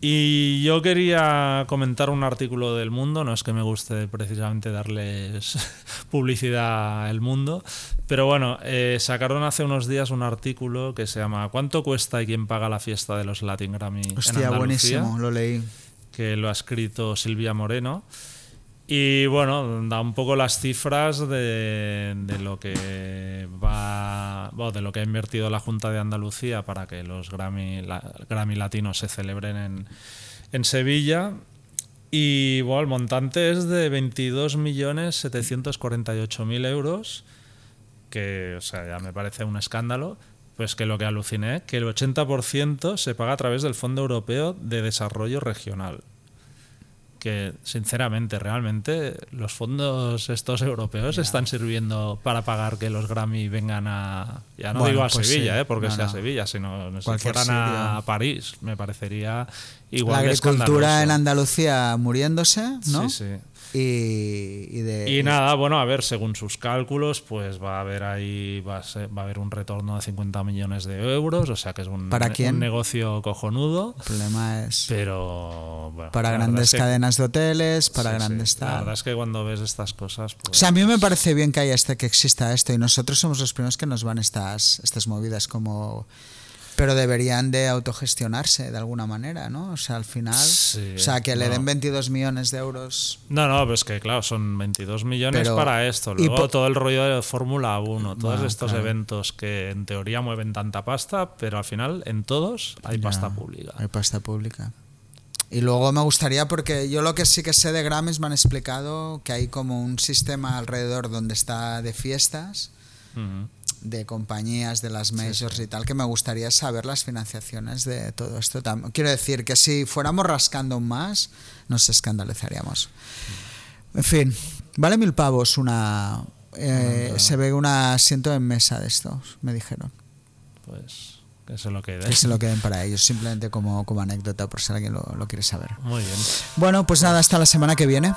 Y yo quería comentar un artículo del Mundo, no es que me guste precisamente darles publicidad al Mundo, pero bueno, eh, sacaron hace unos días un artículo que se llama ¿Cuánto cuesta y quién paga la fiesta de los Latin Grammy en Hostia, Andalucía? buenísimo, lo leí. que lo ha escrito Silvia Moreno. Y bueno, da un poco las cifras de, lo que va de lo que ha invertido la Junta de Andalucía para que los Grammy, Grammy Latinos se celebren en, en Sevilla. Y bueno, el montante es de 22.748.000 euros, que o sea, ya me parece un escándalo. Pues que lo que aluciné, que el 80% se paga a través del Fondo Europeo de Desarrollo Regional. Que sinceramente, realmente, los fondos estos europeos están sirviendo para pagar que los Grammy vengan a. Ya no Bueno, digo a pues Sevilla, sí. eh, porque No, sea no. Sevilla, sino si Cualquier fueran a. París. Me parecería igual la agricultura en Andalucía muriéndose, ¿no? Sí, sí. Y, y de, Y nada, bueno, a ver, según sus cálculos, pues va a haber ahí, va a, ser- va a haber un retorno de 50 millones de euros, o sea que es un, ¿Para quién? un negocio cojonudo, El problema es pero bueno, para grandes es que- cadenas de hoteles, para sí, sí, grandes La verdad es que cuando ves estas cosas, pues, O sea, a mí me parece bien que haya este, que exista esto y nosotros somos los primeros que nos van estas, estas movidas como... Pero deberían de autogestionarse de alguna manera, ¿no? O sea, al final... Sí, o sea, que le no. den 22 millones de euros... No, no, pues que claro, son 22 millones Pero- para esto. Luego todo el rollo de Fórmula 1, todos Bueno, estos claro. eventos que en teoría mueven tanta pasta, pero al final en todos hay pasta pública. Hay pasta pública. Y luego me gustaría, porque yo lo que sí que sé de Grammys me han explicado que hay como un sistema alrededor donde está de fiestas, Ujú. De compañías, de las majors y tal, que me gustaría saber las financiaciones de todo esto. Quiero decir que si fuéramos rascando más, nos escandalizaríamos. En fin, vale mil pavos una... eh, se ve un asiento en mesa de estos, me dijeron. Pues que se lo quede. Que se lo queden para ellos, simplemente como, como anécdota, por si alguien lo, lo quiere saber. Muy bien. Bueno, pues nada, hasta la semana que viene.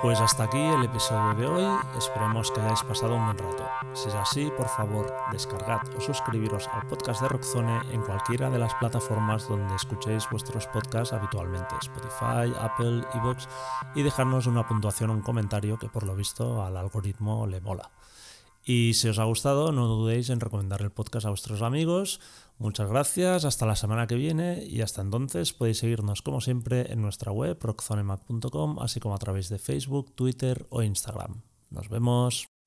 Pues hasta aquí el episodio de hoy. Esperemos que hayáis pasado un buen rato. Si es así, por favor, descargad o suscribiros al podcast de Rockzone en cualquiera de las plataformas donde escuchéis vuestros podcasts habitualmente, Spotify, Apple, Evox, y dejarnos una puntuación o un comentario que por lo visto al algoritmo le mola. Y si os ha gustado, no dudéis en recomendar el podcast a vuestros amigos. Muchas gracias, hasta la semana que viene y hasta entonces podéis seguirnos como siempre en nuestra web rockzonemac.com, así como a través de Facebook, Twitter o Instagram. Nos vemos.